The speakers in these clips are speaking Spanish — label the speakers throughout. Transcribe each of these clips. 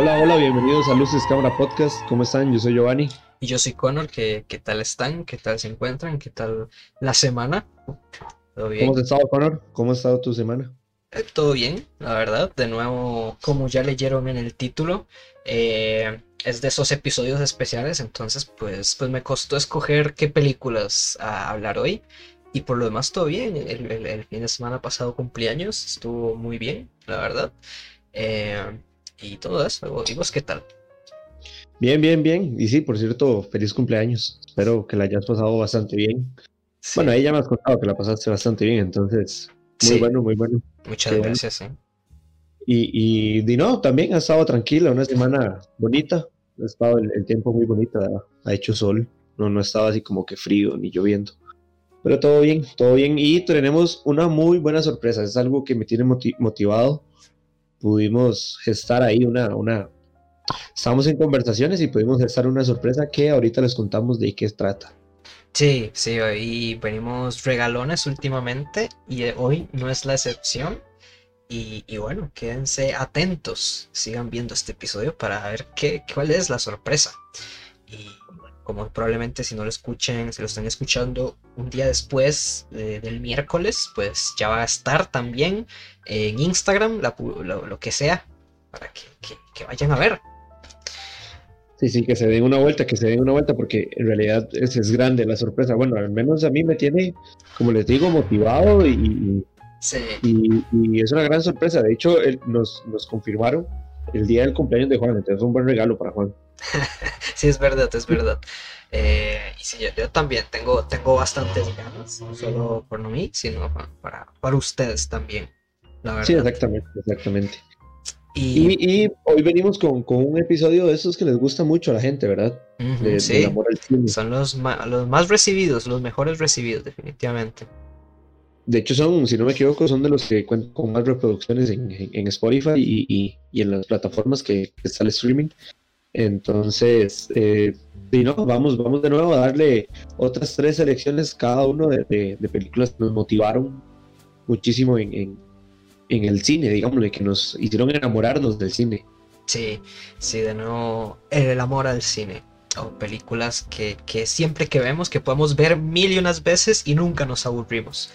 Speaker 1: Hola, hola, bienvenidos a Luces Cámara Podcast. ¿Cómo están? Yo soy Giovanni.
Speaker 2: Y yo soy Connor. ¿Qué, qué tal están? ¿Qué tal se encuentran? ¿Qué tal la semana?
Speaker 1: ¿Todo bien? ¿Cómo has estado, Connor? ¿Cómo ha estado tu semana?
Speaker 2: Eh, todo bien, la verdad. De nuevo, como ya leyeron en el título, eh, es de esos episodios especiales. Entonces, pues, pues me costó escoger qué películas a hablar hoy. Y por lo demás, todo bien. El, el, fin de semana pasado cumpleaños estuvo muy bien, la verdad. Eh, y todo eso. ¿Y vos qué tal?
Speaker 1: Bien, bien, bien. Y sí, por cierto, feliz cumpleaños. Espero que la hayas pasado bastante bien. Bueno, ahí ya me has contado que la pasaste bastante bien, entonces, muy bueno, muy bueno.
Speaker 2: Muchas gracias, ¿eh?
Speaker 1: Y, y, no, también ha estado tranquila, una semana bonita. Ha estado el, tiempo muy bonito, ha hecho sol, no, no estaba así como que frío ni lloviendo. Pero todo bien, todo bien. Y tenemos una muy buena sorpresa, es algo que me tiene motivado pudimos gestar ahí una, una, estamos en conversaciones y pudimos gestar una sorpresa que ahorita les contamos de qué trata.
Speaker 2: Sí, sí, hoy venimos regalones últimamente y hoy no es la excepción. Y, y, bueno, quédense atentos, sigan viendo este episodio para ver qué, cuál es la sorpresa. Y como probablemente si no lo escuchen, si lo están escuchando un día después eh, del miércoles, pues ya va a estar también en Instagram, lo, que sea, para que, vayan a ver.
Speaker 1: Sí, sí, que se den una vuelta, que se den una vuelta, porque en realidad es, es grande la sorpresa. Bueno, al menos a mí me tiene, como les digo, motivado y, y, es una gran sorpresa. De hecho, nos, nos confirmaron el día del cumpleaños de Juan, entonces es un buen regalo para Juan.
Speaker 2: sí, es verdad, es verdad. Eh, y sí, yo, también tengo, tengo bastantes ganas, no solo por mí, sino para, para ustedes también, la verdad.
Speaker 1: Sí, exactamente, exactamente. Y, hoy venimos con, con, un episodio de esos que les gusta mucho a la gente, ¿verdad?
Speaker 2: sí, son los, los más recibidos, los mejores recibidos, definitivamente.
Speaker 1: De hecho, son, si no me equivoco, son de los que cuentan con más reproducciones en, en, Spotify y, y, en las plataformas que, que está el streaming. Entonces, eh, no, vamos, vamos de nuevo a darle otras tres selecciones cada uno de, películas que nos motivaron muchísimo en, el cine, digámosle, que nos hicieron enamorarnos del cine.
Speaker 2: Sí, sí, de nuevo, el amor al cine. O películas que, que siempre que vemos, que podemos ver mil y unas veces y nunca nos aburrimos.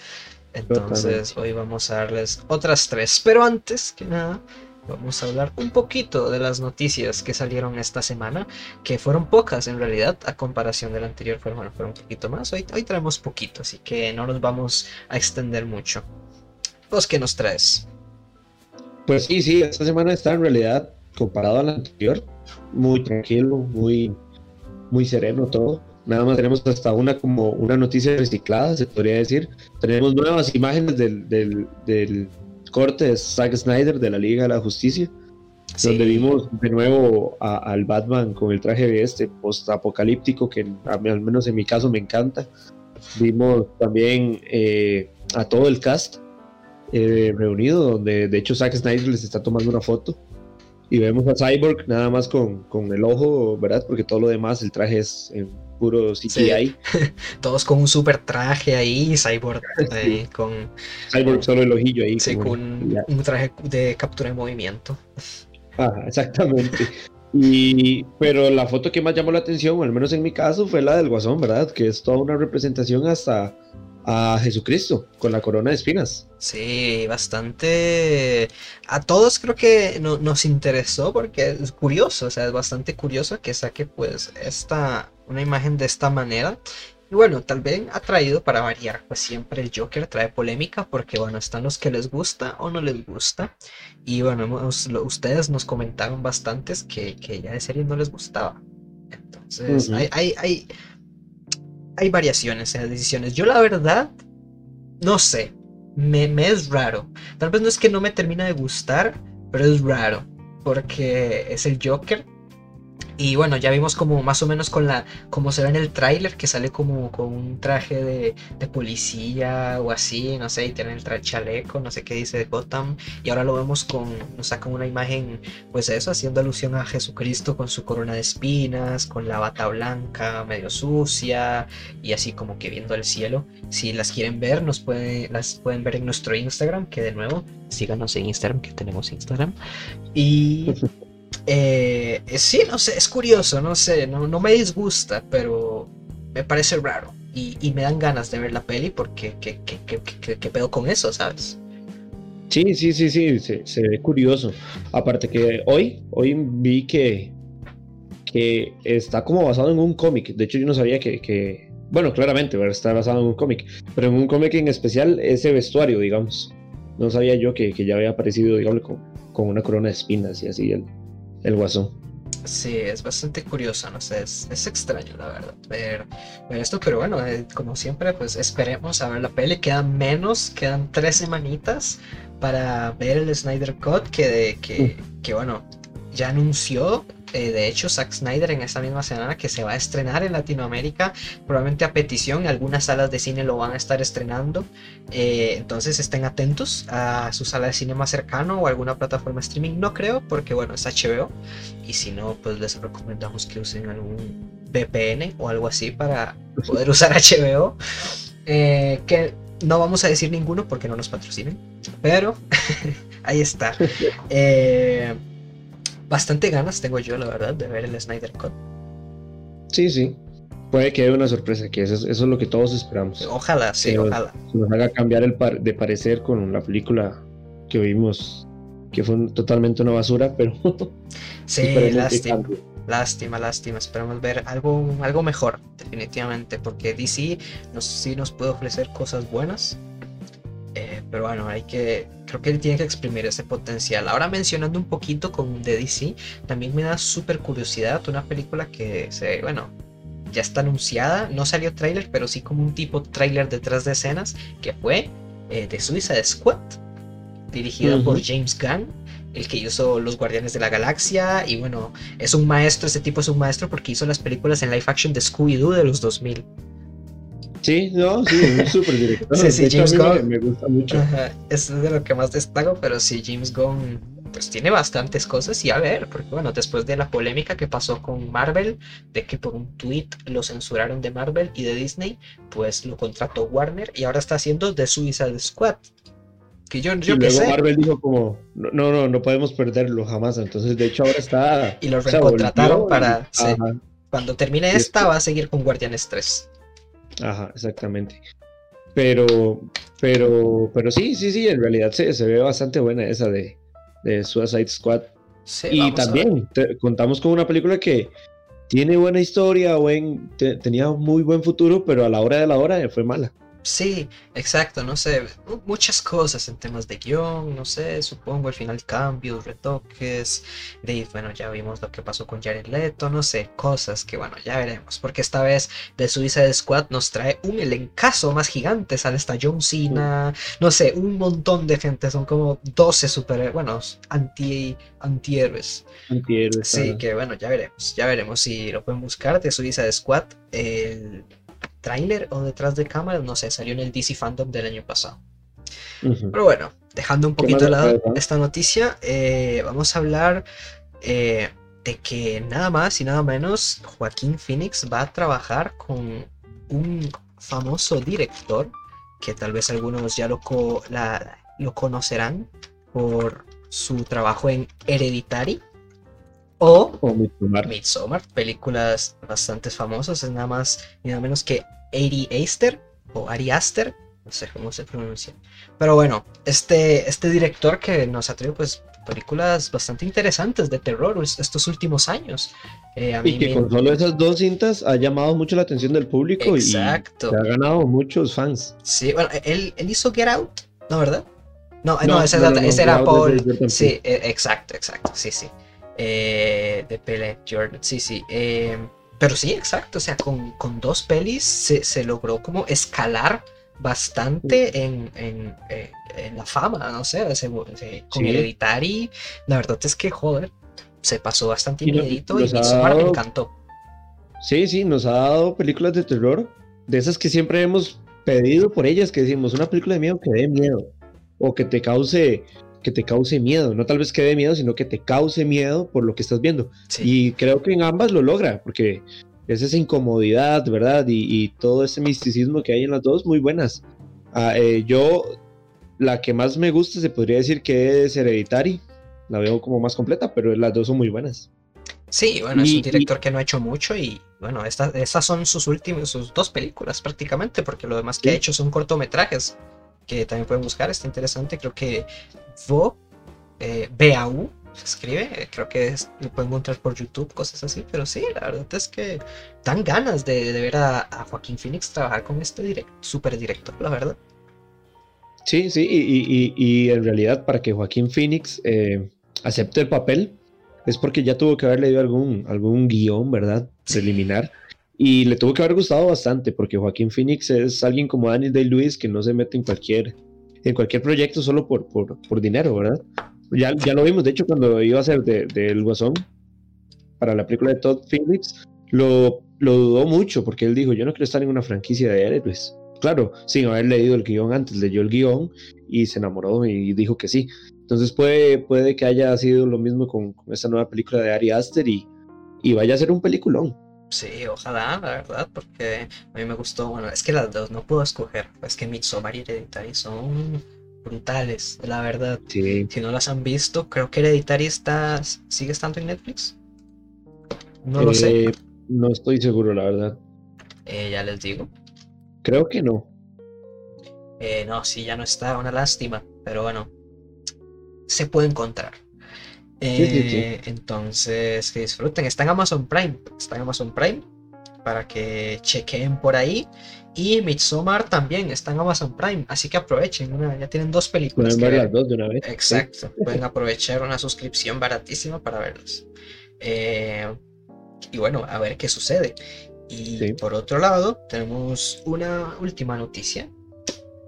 Speaker 2: Entonces, hoy vamos a darles otras tres. Pero antes que nada, vamos a hablar un poquito de las noticias que salieron esta semana, que fueron pocas en realidad, a comparación del anterior, fueron, bueno, fueron un poquito más. Hoy, hoy traemos poquito, así que no nos vamos a extender mucho. ¿Vos qué nos traes?
Speaker 1: Pues sí, sí, esta semana está en realidad, comparado a la anterior, muy tranquilo, muy, muy sereno todo. Nada más tenemos hasta una como una noticia reciclada, se podría decir. Tenemos nuevas imágenes del, del, del corte de Zack Snyder de la Liga de la Justicia, donde vimos de nuevo al Batman con el traje de este post-apocalíptico, que al menos en mi caso me encanta. Vimos también eh, a todo el cast eh, reunido, donde de hecho Zack Snyder les está tomando una foto. Y vemos a Cyborg nada más con, con el ojo, ¿verdad? Porque todo lo demás, el traje es puro CGI.
Speaker 2: Todos con un super traje ahí, Cyborg con...
Speaker 1: Cyborg solo el ojillo ahí.
Speaker 2: Sí, con un traje de captura de movimiento.
Speaker 1: Ajá, exactamente. Y, pero la foto que más llamó la atención, al menos en mi caso, fue la del Guasón, ¿verdad? Que es toda una representación hasta a Jesucristo con la corona de espinas.
Speaker 2: Sí, bastante. A todos creo que nos interesó porque es curioso, o sea, es bastante curioso que saque pues esta, una imagen de esta manera. Y bueno, tal vez ha traído para variar, pues siempre el Joker trae polémica porque bueno, están los que les gusta o no les gusta. Y bueno, ustedes nos comentaron bastantes que, que ya de serie no les gustaba. Entonces, hay, hay, hay hay variaciones en las decisiones. Yo la verdad, no sé, me, es raro. Tal vez no es que no me termina de gustar, pero es raro. Porque es el Joker y bueno, ya vimos como más o menos con la, como se ve en el tráiler, que sale como con un traje de, de, policía o así, no sé, y tiene el chaleco, no sé qué dice de Gotham. Y ahora lo vemos con, nos sacan una imagen, pues eso, haciendo alusión a Jesucristo con su corona de espinas, con la bata blanca medio sucia, y así como que viendo el cielo. Si las quieren ver, nos pueden, las pueden ver en nuestro Instagram, que de nuevo, síganos en Instagram, que tenemos Instagram. Y... Eh, sí, no sé, es curioso, no sé, no, me disgusta, pero me parece raro. Y, me dan ganas de ver la peli porque ¿qué, qué, pedo con eso, sabes?
Speaker 1: Sí, sí, sí, sí, se, ve curioso. Aparte que hoy, hoy vi que, que está como basado en un cómic. De hecho, yo no sabía que, bueno, claramente, está basado en un cómic, pero en un cómic en especial ese vestuario, digamos. No sabía yo que, ya había aparecido, digamos, con, con, una corona de espinas y así el, el guasón.
Speaker 2: Sí, es bastante curioso, no sé, es, extraño la verdad ver, esto, pero bueno, eh, como siempre, pues esperemos a ver la peli, quedan menos, quedan tres semanitas para ver el Snyder Cut que, que, que bueno, ya anunció eh, de hecho, Zack Snyder en esta misma semana que se va a estrenar en Latinoamérica, probablemente a petición, algunas salas de cine lo van a estar estrenando. Eh, entonces estén atentos a su sala de cine más cercano o alguna plataforma streaming. No creo, porque bueno, es HBO. Y si no, pues les recomendamos que usen algún VPN o algo así para poder usar HBO. Eh, que no vamos a decir ninguno porque no nos patrocinen. Pero ahí está. Eh, bastante ganas tengo yo, la verdad, de ver el Snyder Cut.
Speaker 1: Sí, sí. Puede que haya una sorpresa, que eso, es lo que todos esperamos.
Speaker 2: Ojalá, sí, ojalá.
Speaker 1: Se nos haga cambiar el de parecer con la película que vimos, que fue totalmente una basura, pero...
Speaker 2: sí, lástima. Lástima, lástima. Esperamos ver algo, algo mejor, definitivamente, porque DC nos, sí nos puede ofrecer cosas buenas, eh, pero bueno, hay que, creo que él tiene que exprimir ese potencial. Ahora mencionando un poquito con The DC, también me da súper curiosidad una película que se, bueno, ya está anunciada, no salió tráiler, pero sí como un tipo tráiler detrás de escenas, que fue eh, de Suicide Squad, dirigida por James Gunn, el que hizo Los Guardianes de la Galaxia, y bueno, es un maestro, ese tipo es un maestro porque hizo las películas en live action de Scooby-Doo de los 2000.
Speaker 1: Sí, no, sí, es un súper director. sí, sí, James Gunn. Me, gusta mucho.
Speaker 2: es de lo que más destaco, pero sí, James Gunn pues tiene bastantes cosas y a ver, porque bueno, después de la polémica que pasó con Marvel, de que por un tweet lo censuraron de Marvel y de Disney, pues lo contrató Warner y ahora está haciendo The Suicide Squad.
Speaker 1: Que yo, yo y luego Marvel dijo como, no, no, no podemos perderlo jamás, entonces de hecho ahora está...
Speaker 2: Y lo recontrataron para... cuando termine esta va a seguir con Guardianes 3.
Speaker 1: Ajá, exactamente. Pero, pero, pero sí, sí, sí, en realidad se, se ve bastante buena esa de, de Suicide Squad. y también contamos con una película que tiene buena historia, buen, tenía muy buen futuro, pero a la hora de la hora fue mala.
Speaker 2: Sí, exacto, no sé, muchas cosas en temas de guion, no sé, supongo al final cambios, retoques, de bueno, ya vimos lo que pasó con Jared Leto, no sé, cosas que bueno, ya veremos, porque esta vez de Suicide Squad nos trae un elencazo más gigante, sale esta John Cena, no sé, un montón de gente, son como 12 super, bueno, anti, antihéroes.
Speaker 1: Antihéroes.
Speaker 2: Sí, que bueno, ya veremos, ya veremos si lo pueden buscar de Suicide Squad, el tráiler o detrás de cámara, no sé, salió en el DC Fandom del año pasado. Pero bueno, dejando un poquito de lado esta noticia, eh, vamos a hablar eh, de que nada más y nada menos Joaquín Phoenix va a trabajar con un famoso director que tal vez algunos ya lo, lo conocerán por su trabajo en Hereditary o, Midsommar. películas bastante famosas, es nada más y nada menos que Ari Aster o Ari Aster, no sé cómo se pronuncia. Pero bueno, este, este director que nos ha traído pues películas bastante interesantes de terror estos últimos años.
Speaker 1: Eh, y que con solo esas dos cintas ha llamado mucho la atención del público Exacto. y ha ganado muchos fans.
Speaker 2: Sí, bueno, él, él hizo Get Out, ¿no, verdad? No, no, ese, era Paul. Sí, e, exacto, exacto, sí, sí eh, de Pele Jordan. Sí, sí. Eh, pero sí, exacto. O sea, con, dos pelis se, logró como escalar bastante en, en, eh, la fama, no sé, con el editar y la verdad es que, joder, se pasó bastante inédito y, me encantó.
Speaker 1: Sí, sí, nos ha dado películas de terror, de esas que siempre hemos pedido por ellas, que decimos, una película de miedo que dé miedo, o que te cause que te cause miedo, no tal vez que dé miedo, sino que te cause miedo por lo que estás viendo. Y creo que en ambas lo logra, porque es esa incomodidad, ¿verdad? Y, todo ese misticismo que hay en las dos, muy buenas. Ah, eh, yo, la que más me gusta se podría decir que es Hereditary, la veo como más completa, pero las dos son muy buenas.
Speaker 2: Sí, bueno, es un director que no ha hecho mucho y bueno, estas, estas son sus últimas, sus dos películas prácticamente, porque lo demás que ha hecho son cortometrajes que también pueden buscar, está interesante, creo que Vo, eh, BAU, escribe, creo que lo pueden encontrar por YouTube, cosas así, pero sí, la verdad es que dan ganas de, ver a, Joaquín Phoenix trabajar con este direct, super director, la verdad.
Speaker 1: Sí, sí, y, en realidad para que Joaquín Phoenix eh, acepte el papel es porque ya tuvo que haber leído algún, algún guion, ¿verdad? Preliminar. Y le tuvo que haber gustado bastante porque Joaquín Phoenix es alguien como Daniel Day-Lewis que no se mete en cualquier, en cualquier proyecto solo por, por, por dinero, ¿verdad? Ya, ya lo vimos, de hecho, cuando iba a ser del de, Guasón para la película de Todd Phillips, lo, lo dudó mucho porque él dijo, yo no quiero estar en una franquicia de héroes. Claro, sin haber leído el guion antes, leyó el guion y se enamoró y dijo que sí. Entonces puede, puede que haya sido lo mismo con, esta nueva película de Ari Aster y, y vaya a ser un peliculón.
Speaker 2: Sí, ojalá, la verdad, porque a mí me gustó. Bueno, es que las dos no puedo escoger. Es que Midsommar y Hereditary son brutales, la verdad. Si no las han visto, creo que Hereditary está, sigue estando en Netflix. No lo sé.
Speaker 1: Eh, no estoy seguro, la verdad.
Speaker 2: Eh, ya les digo.
Speaker 1: Creo que no.
Speaker 2: Eh, no, sí, ya no está, una lástima. Pero bueno, se puede encontrar. Entonces, que disfruten. Está en Amazon Prime. Está en Amazon Prime. Para que chequen por ahí. Y Midsommar también está en Amazon Prime, así que aprovechen, ya tienen dos películas.
Speaker 1: Pueden ver las dos de una vez.
Speaker 2: Exacto, pueden aprovechar una suscripción baratísima para verlas. Eh, y bueno, a ver qué sucede. Y por otro lado, tenemos una última noticia.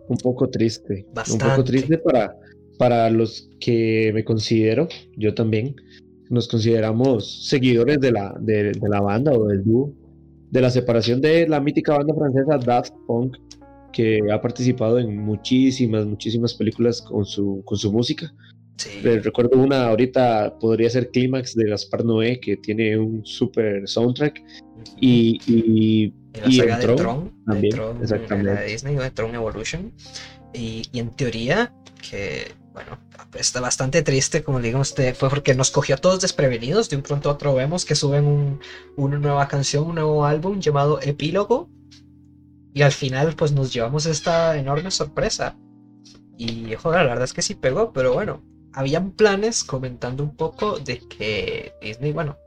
Speaker 1: Un poco triste. Un poco triste para, para los que me considero, yo también, nos consideramos seguidores de la, de, de la banda o del dúo de la separación de la mítica banda francesa Daft Punk, que ha participado en muchísimas, muchísimas películas con su, con su música. recuerdo una ahorita, podría ser Clímax de Gaspar Noé, que tiene un super soundtrack. Y, y,
Speaker 2: y la saga de Tron, también, Tron, exactamente. La de Disney, de Tron Evolution. Y, y en teoría, que bueno, está bastante triste, como digamos, fue porque nos cogió a todos desprevenidos. De un pronto a otro vemos que suben una nueva canción, un nuevo álbum llamado Epílogo. Y al final, pues nos llevamos esta enorme sorpresa. Y joder, la verdad es que sí pegó, pero bueno, habían planes comentando un poco de que Disney, bueno,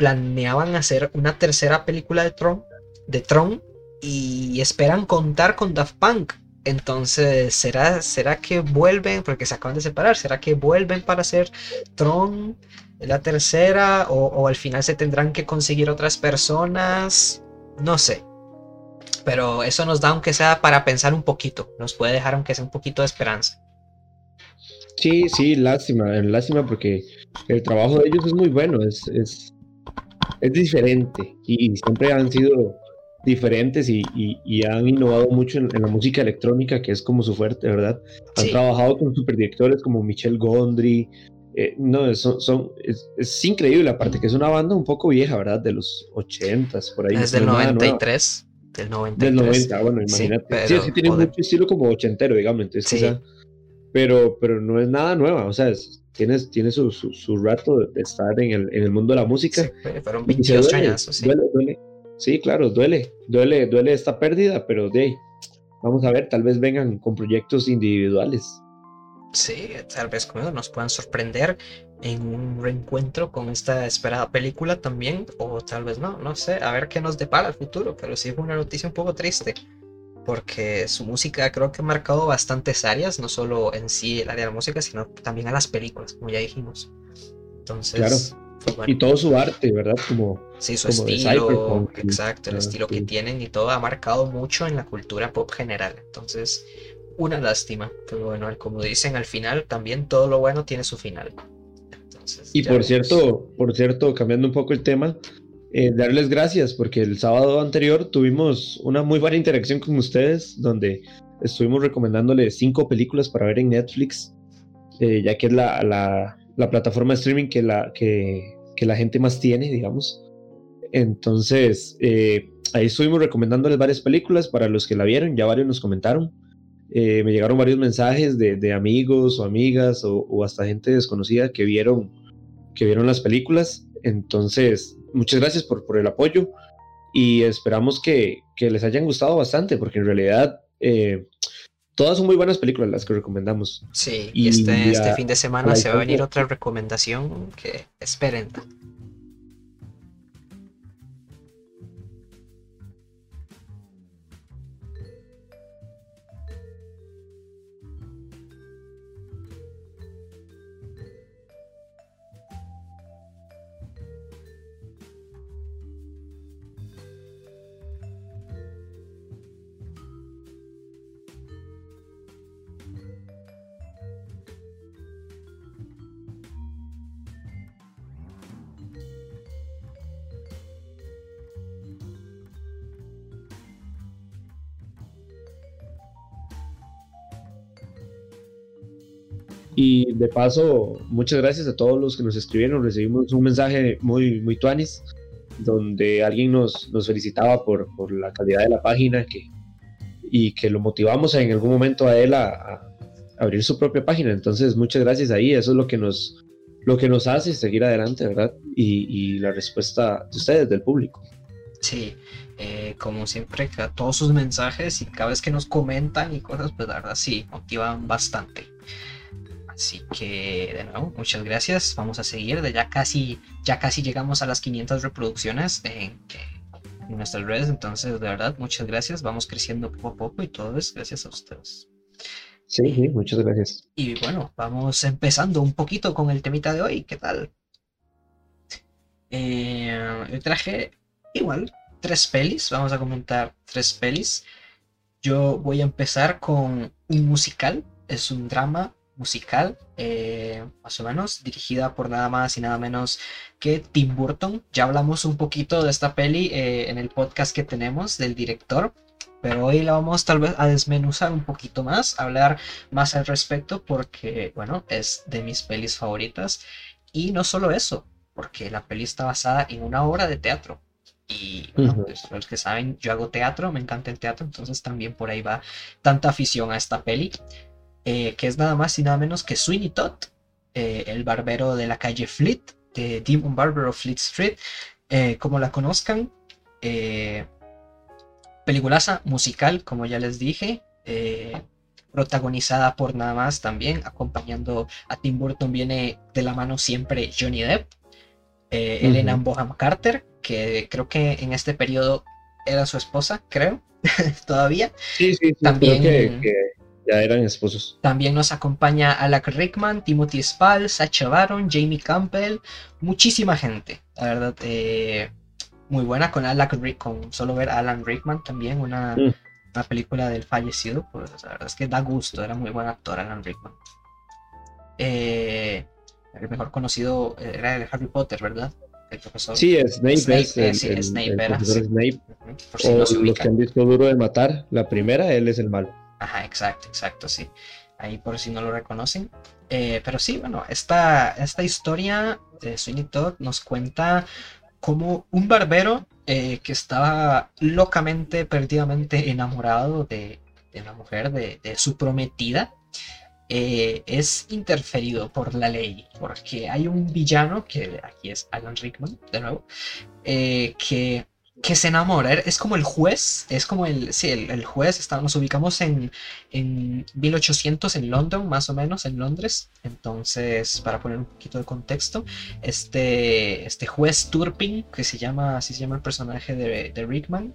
Speaker 2: planeaban hacer una tercera película de Tron, de Tron y esperan contar con Daft Punk entonces, ¿será, ¿será que vuelven? Porque se acaban de separar. ¿Será que vuelven para hacer Tron la tercera? O, al final se tendrán que conseguir otras personas? No sé. Pero eso nos da, aunque sea para pensar un poquito. Nos puede dejar, aunque sea un poquito de esperanza.
Speaker 1: Sí, sí, lástima. Lástima porque el trabajo de ellos es muy bueno. Es, es, es diferente. Y siempre han sido diferentes y, han innovado mucho en, la música electrónica, que es como su fuerte, ¿verdad? Han trabajado con superdirectores como Michel Gondry. Eh, no, son, son es, increíble, aparte que es una banda un poco vieja, ¿verdad? De los 80s, por ahí.
Speaker 2: Es del 93. Del 93.
Speaker 1: Del 90, bueno, imagínate. Sí, sí, tiene mucho estilo como ochentero, digamos. Entonces, pero, pero no es nada nueva, o sea, tiene, tiene su, su, rato de estar en el, en el mundo de la música.
Speaker 2: fueron 22 años, sí.
Speaker 1: Sí, claro, duele, duele, duele esta pérdida, pero de vamos a ver, tal vez vengan con proyectos individuales.
Speaker 2: Sí, tal vez como nos puedan sorprender en un reencuentro con esta esperada película también, o tal vez no, no sé, a ver qué nos depara el futuro, pero sí fue una noticia un poco triste, porque su música creo que ha marcado bastantes áreas, no solo en sí el área de la música, sino también a las películas, como ya dijimos. Entonces,
Speaker 1: y todo su arte, ¿verdad? Como,
Speaker 2: sí, su estilo, exacto, el estilo que tienen y todo ha marcado mucho en la cultura pop general. Entonces, una lástima, pero bueno, como dicen al final, también todo lo bueno tiene su final.
Speaker 1: y por cierto, por cierto, cambiando un poco el tema, eh, darles gracias porque el sábado anterior tuvimos una muy buena interacción con ustedes donde estuvimos recomendándoles cinco películas para ver en Netflix, eh, ya que es la, la, la plataforma de streaming que la, que, que la gente más tiene, digamos. Entonces, eh, ahí estuvimos recomendándoles varias películas para los que la vieron, ya varios nos comentaron. Eh, me llegaron varios mensajes de, amigos o amigas o, hasta gente desconocida que vieron, que vieron las películas. Entonces, muchas gracias por, por el apoyo y esperamos que, que, les hayan gustado bastante porque en realidad eh, todas son muy buenas películas las que recomendamos.
Speaker 2: Sí, y este, este fin de semana se va a venir otra recomendación que esperen.
Speaker 1: Y de paso, muchas gracias a todos los que nos escribieron. Recibimos un mensaje muy, muy tuanis, donde alguien nos, nos felicitaba por, por, la calidad de la página que, y que lo motivamos en algún momento a él a, abrir su propia página. Entonces, muchas gracias ahí. Eso es lo que nos, lo que nos hace seguir adelante, ¿verdad? Y, y la respuesta de ustedes, del público.
Speaker 2: Sí, eh, como siempre, todos sus mensajes y cada vez que nos comentan y cosas, pues la verdad sí, motivan bastante. Así que, de nuevo, muchas gracias. Vamos a seguir. De ya casi, ya casi llegamos a las 500 reproducciones en, nuestras redes. Entonces, de verdad, muchas gracias. Vamos creciendo poco a poco y todo es gracias a ustedes.
Speaker 1: Sí, sí, muchas gracias.
Speaker 2: Y bueno, vamos empezando un poquito con el temita de hoy. ¿Qué tal? Eh, yo traje igual tres pelis. Vamos a comentar tres pelis. Yo voy a empezar con un musical. Es un drama musical, eh, más o menos, dirigida por nada más y nada menos que Tim Burton. Ya hablamos un poquito de esta peli eh, en el podcast que tenemos del director, pero hoy la vamos tal vez a desmenuzar un poquito más, hablar más al respecto, porque, bueno, es de mis pelis favoritas. Y no solo eso, porque la peli está basada en una obra de teatro. Y bueno, pues, los que saben, yo hago teatro, me encanta el teatro, entonces también por ahí va tanta afición a esta peli. Eh, que es nada más y nada menos que Sweeney Todd, eh, el barbero de la calle Fleet, de Demon Barber of Fleet Street, eh, como la conozcan. peliculaza musical, como ya les dije, protagonizada por nada más también, acompañando a Tim Burton viene de la mano siempre Johnny Depp, Elena Boham Carter, que creo que en este periodo era su esposa, creo, todavía.
Speaker 1: Sí, sí, también que ya eran esposos.
Speaker 2: También nos acompaña Alec Rickman, Timothy Spall, Sacha Baron, Jamie Campbell, muchísima gente, la verdad. Eh, muy buena con Alec Rickman, solo ver a Alan Rickman también, una, mm. una, película del fallecido, pues la verdad es que da gusto, era muy buen actor Alan Rickman. Eh, el mejor conocido era el Harry Potter, ¿verdad?
Speaker 1: El profesor. Sí, Snape, Snape es el, sí, Snape, era, Snape. o los que han visto Duro de Matar, la primera, él es el malo.
Speaker 2: Ajá, exacto, exacto, sí. Ahí por si no lo reconocen. Eh, pero sí, bueno, esta, esta historia de Sweeney Todd nos cuenta como un barbero eh, que estaba locamente, perdidamente enamorado de, de una mujer, de, su prometida, eh, es interferido por la ley, porque hay un villano, que aquí es Alan Rickman, de nuevo, que que se enamora, es como el juez, es como el, sí, el, juez, nos ubicamos en, en 1800 en London, más o menos, en Londres, entonces, para poner un poquito de contexto, este, este juez Turpin, que se llama, así se llama el personaje de, de Rickman,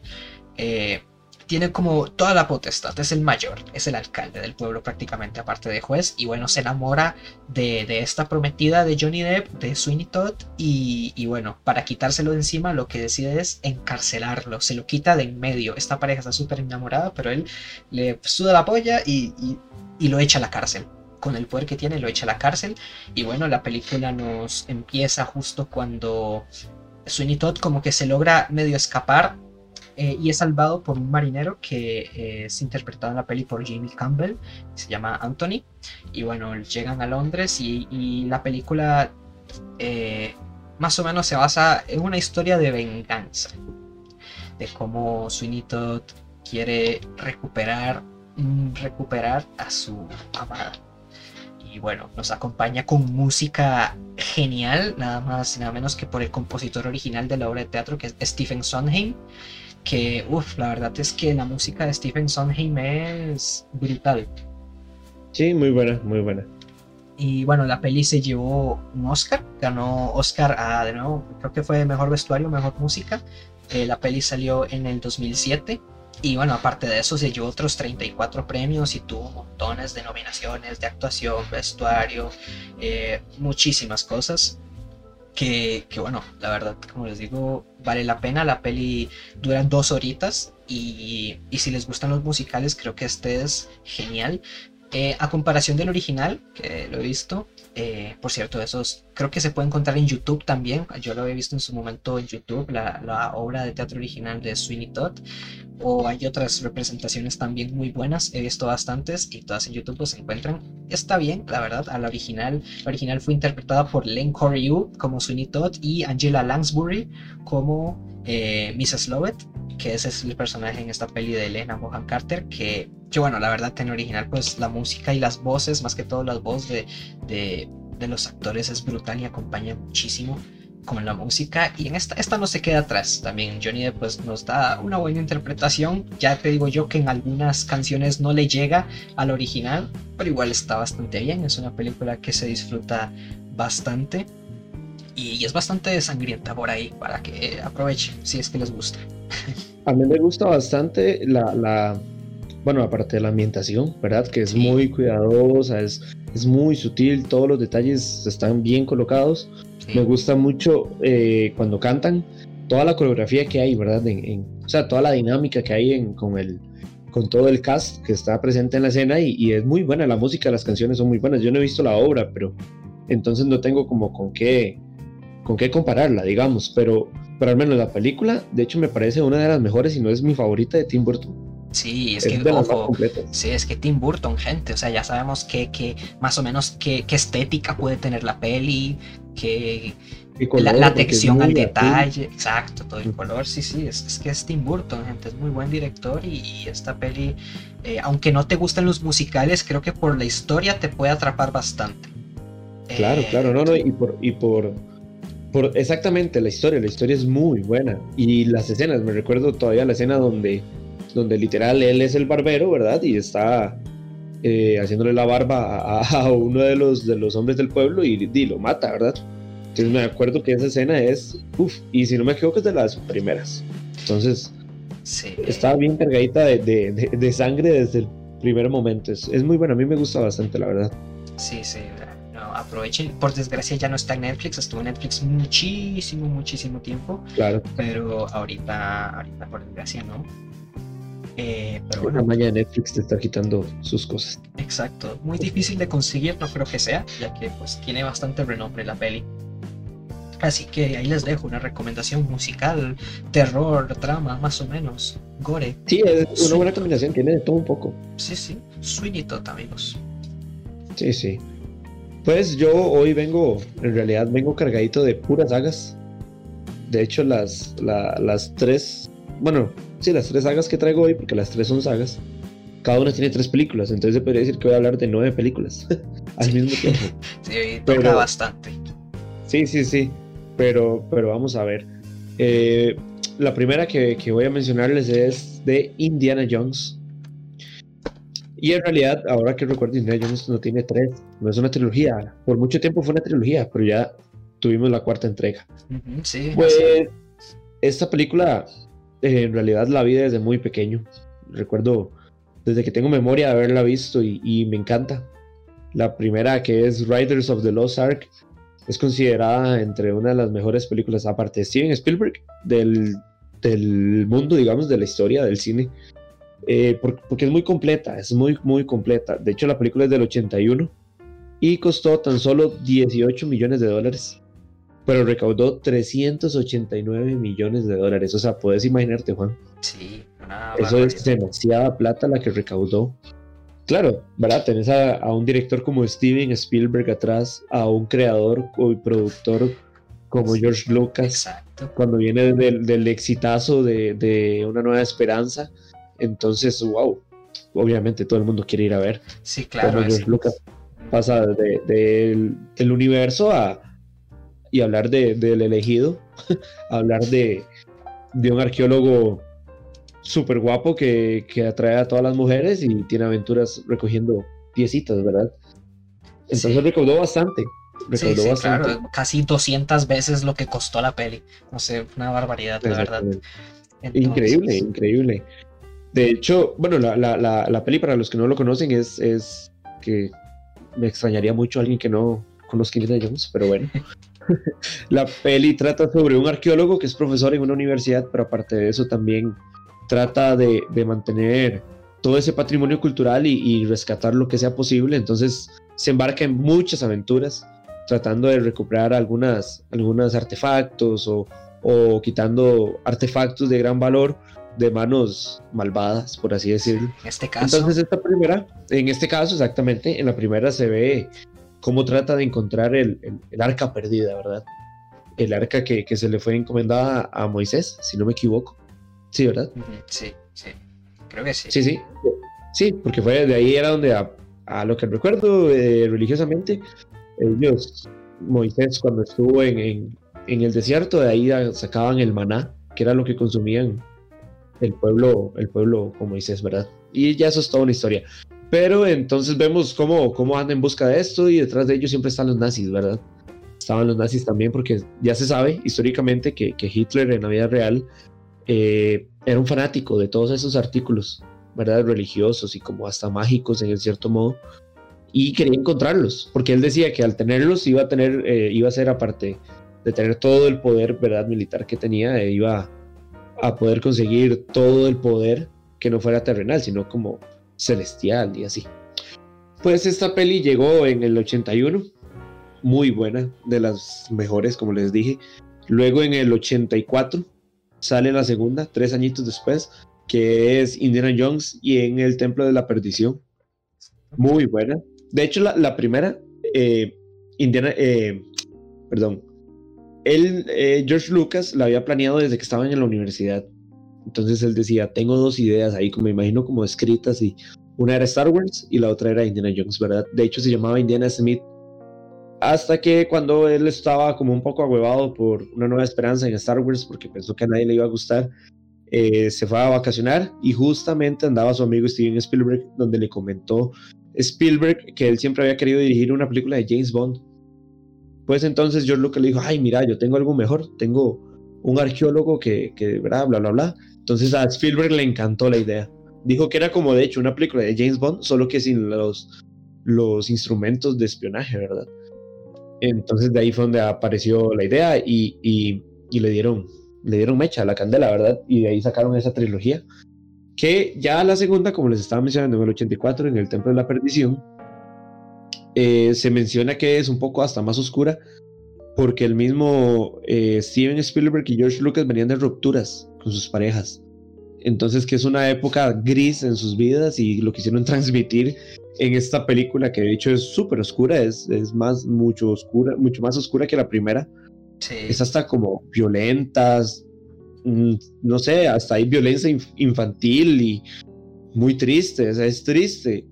Speaker 2: eh, tiene como toda la potestad, es el mayor, es el alcalde del pueblo prácticamente, aparte de juez, y bueno, se enamora de, esta prometida de Johnny Depp, de Sweeney Todd, y, bueno, para quitárselo de encima lo que decide es encarcelarlo, se lo quita de en medio, esta pareja está súper enamorada, pero él le suda la polla y, y lo echa a la cárcel. Con el poder que tiene lo echa a la cárcel y bueno la película nos empieza justo cuando Sweeney Todd como que se logra medio escapar eh, y es salvado por un marinero que eh, es interpretado en la peli por Jamie Campbell, se llama Anthony. Y bueno, llegan a Londres y, la película eh, más o menos se basa en una historia de venganza, de cómo Sweeney Todd quiere recuperar mm, recuperar a su amada. Y bueno, nos acompaña con música genial, nada más y nada menos que por el compositor original de la obra de teatro, que es Stephen Sondheim. Que, uff, la verdad es que la música de Stephen Sondheim es brutal.
Speaker 1: Sí, muy buena, muy buena.
Speaker 2: Y bueno, la peli se llevó un Oscar, ganó Oscar a, de nuevo, creo que fue mejor vestuario, mejor música. Eh, la peli salió en el 2007 y bueno, aparte de eso se llevó otros 34 premios y tuvo montones de nominaciones de actuación, vestuario, eh, muchísimas cosas. Que, que, bueno, la verdad, como les digo, vale la pena. La peli dura dos horitas y, y si les gustan los musicales, creo que este es genial. Eh, a comparación del original, que lo he visto, eh, por cierto, esos creo que se puede encontrar en YouTube también. Yo lo he visto en su momento en YouTube, la, obra de teatro original de Sweeney Todd. O hay otras representaciones también muy buenas. He visto bastantes y todas en YouTube pues, se encuentran. Está bien, la verdad. A la original, la original fue interpretada por Len Coryu como Sweeney Todd y Angela Lansbury como eh, Mrs. Lovett, que ese es el personaje en esta peli de Elena Bohan Carter, que, que, bueno, la verdad en original pues la música y las voces, más que todo las voces de, de, los actores es brutal y acompaña muchísimo con la música. Y en esta, esta no se queda atrás. También Johnny Depp pues nos da una buena interpretación. Ya te digo yo que en algunas canciones no le llega al original pero igual está bastante bien. Es una película que se disfruta bastante y es bastante sangrienta por ahí para que aprovechen si es que les gusta.
Speaker 1: A mí me gusta bastante la, la bueno, aparte de la ambientación, ¿verdad? Que es muy cuidadosa, es, es muy sutil, todos los detalles están bien colocados. Me gusta mucho eh, cuando cantan, toda la coreografía que hay, ¿verdad? En, o sea, toda la dinámica que hay en, con, el, con todo el cast que está presente en la escena y, y, es muy buena, la música, las canciones son muy buenas. Yo no he visto la obra, pero entonces no tengo como con qué, con qué compararla, digamos, pero, pero al menos la película, de hecho, me parece una de las mejores y no es mi favorita de Tim Burton.
Speaker 2: Sí, es, que, ojo, sí, es que Tim Burton, gente, o sea, ya sabemos que, que más o menos qué, qué estética puede tener la peli, que la, atención al detalle, exacto, todo el color, sí, sí, es, es, que es Tim Burton, gente, es muy buen director y, esta peli, eh, aunque no te gusten los musicales, creo que por la historia te puede atrapar bastante.
Speaker 1: Claro, claro, no, no, y por, y por exactamente la historia, la historia es muy buena. Y las escenas, me recuerdo todavía la escena donde, donde literal él es el barbero, ¿verdad? Y está eh, haciéndole la barba a, uno de los, de los hombres del pueblo y, lo mata, ¿verdad? Entonces me acuerdo que esa escena es, uff, y si no me equivoco es de las primeras. Entonces, sí. está bien cargadita de, de, sangre desde el primer momento. Es, es muy bueno, a mí me gusta bastante, la verdad.
Speaker 2: Sí, sí, aprovechen. Por desgracia ya no está en Netflix, estuvo en Netflix muchísimo, muchísimo tiempo.
Speaker 1: Claro.
Speaker 2: Pero ahorita, ahorita por desgracia no.
Speaker 1: Eh, pero bueno. de Netflix te está quitando sus cosas.
Speaker 2: Exacto. Muy difícil de conseguir, no creo que sea, ya que pues tiene bastante renombre la peli. Así que ahí les dejo una recomendación musical, terror, trama, más o menos, gore.
Speaker 1: Sí, es una buena combinación, tiene de todo un poco.
Speaker 2: Sí, sí, Sweeney amigos.
Speaker 1: Sí, sí. Pues yo hoy vengo, en realidad vengo cargadito de puras sagas. De hecho, las, las tres, bueno, sí, las tres sagas que traigo hoy, porque las tres son sagas, cada una tiene tres películas, entonces se podría decir que voy a hablar de nueve películas al mismo tiempo.
Speaker 2: sí, toca bastante.
Speaker 1: Sí, sí, sí, pero, pero vamos a ver. Eh, la primera que, que voy a mencionarles es de Indiana Jones. Y en realidad, ahora que recuerdo, Indiana Jones no tiene tres, no es una trilogía. Por mucho tiempo fue una trilogía, pero ya tuvimos la cuarta entrega.
Speaker 2: sí,
Speaker 1: pues esta película eh, en realidad la vi desde muy pequeño. Recuerdo desde que tengo memoria de haberla visto y, me encanta. La primera que es Riders of the Lost Ark es considerada entre una de las mejores películas, aparte de Steven Spielberg, del, del mundo, digamos, de la historia del cine. Eh, porque, es muy completa, es muy, muy completa. De hecho, la película es del 81 y costó tan solo 18 millones de dólares, pero recaudó 389 millones de dólares. O sea, puedes imaginarte, Juan.
Speaker 2: Sí,
Speaker 1: Eso es demasiada plata la que recaudó. Claro, ¿verdad? Tenés a, un director como Steven Spielberg atrás, a un creador y productor como George Lucas,
Speaker 2: Exacto.
Speaker 1: cuando viene del, del exitazo de, de Una Nueva Esperanza entonces, wow, obviamente todo el mundo quiere ir a ver.
Speaker 2: Sí, claro.
Speaker 1: Lucas pasa de, del universo a y hablar de, del elegido, hablar de, de un arqueólogo súper guapo que, que, atrae a todas las mujeres y tiene aventuras recogiendo piecitas, ¿verdad? Entonces recaudó bastante. Recaudó bastante.
Speaker 2: casi 200 veces lo que costó la peli. No sé, una barbaridad, la verdad.
Speaker 1: Increíble, increíble. De hecho, bueno, la, la, la, peli, para los que no lo conocen, es, es que me extrañaría mucho a alguien que no conozca Indiana Jones, pero bueno. la peli trata sobre un arqueólogo que es profesor en una universidad, pero aparte de eso también trata de, de mantener todo ese patrimonio cultural y, rescatar lo que sea posible. Entonces se embarca en muchas aventuras tratando de recuperar algunas, algunos artefactos o, o, quitando artefactos de gran valor de manos malvadas, por así decirlo.
Speaker 2: En este caso.
Speaker 1: Entonces esta primera, en este caso exactamente, en la primera se ve cómo trata de encontrar el, el, arca perdida, ¿verdad? El arca que, que, se le fue encomendada a Moisés, si no me equivoco. Sí, ¿verdad?
Speaker 2: Sí, sí. Creo que sí.
Speaker 1: Sí, sí. Sí, porque fue de ahí era donde, a, lo que recuerdo eh, religiosamente, ellos, Moisés, cuando estuvo en, en, en, el desierto, de ahí sacaban el maná, que era lo que consumían el pueblo, el pueblo con Moisés, ¿verdad? Y ya eso es toda una historia. Pero entonces vemos cómo, cómo andan en busca de esto y detrás de ellos siempre están los nazis, ¿verdad? Estaban los nazis también porque ya se sabe históricamente que, que Hitler en la vida real eh, era un fanático de todos esos artículos, ¿verdad? Religiosos y como hasta mágicos en cierto modo. Y quería encontrarlos, porque él decía que al tenerlos iba a tener, eh, iba a ser aparte de tener todo el poder, ¿verdad? Militar que tenía, eh, iba a poder conseguir todo el poder que no fuera terrenal, sino como celestial y así. Pues esta peli llegó en el 81, muy buena, de las mejores, como les dije. Luego en el 84 sale la segunda, tres añitos después, que es Indiana Jones y en el Templo de la Perdición. Muy buena. De hecho, la, primera, eh, Indiana, eh, perdón, él, eh, George Lucas, la había planeado desde que estaban en la universidad. Entonces él decía, tengo dos ideas ahí, como me imagino como escritas, y una era Star Wars y la otra era Indiana Jones, ¿verdad? De hecho se llamaba Indiana Smith. Hasta que cuando él estaba como un poco agüevado por una nueva esperanza en Star Wars, porque pensó que a nadie le iba a gustar, eh, se fue a vacacionar y justamente andaba su amigo Steven Spielberg, donde le comentó Spielberg que él siempre había querido dirigir una película de James Bond. Pues entonces George Lucas le dijo, ay, mira, yo tengo algo mejor, tengo un arqueólogo que, que bla, bla, bla, bla. Entonces a Spielberg le encantó la idea. Dijo que era como de hecho una película de James Bond, solo que sin los, los instrumentos de espionaje, ¿verdad? Entonces de ahí fue donde apareció la idea y, y, le dieron le dieron mecha a la candela, ¿verdad? Y de ahí sacaron esa trilogía. Que ya la segunda, como les estaba mencionando en el 84, en el Templo de la Perdición, eh, se menciona que es un poco hasta más oscura, porque el mismo eh, Steven Spielberg y George Lucas venían de rupturas con sus parejas. Entonces, que es una época gris en sus vidas y lo quisieron transmitir en esta película, que de hecho es súper oscura, es, es más, mucho oscura, mucho más oscura que la primera. Es hasta como violentas, mm, no sé, hasta hay violencia infantil y muy triste, es triste.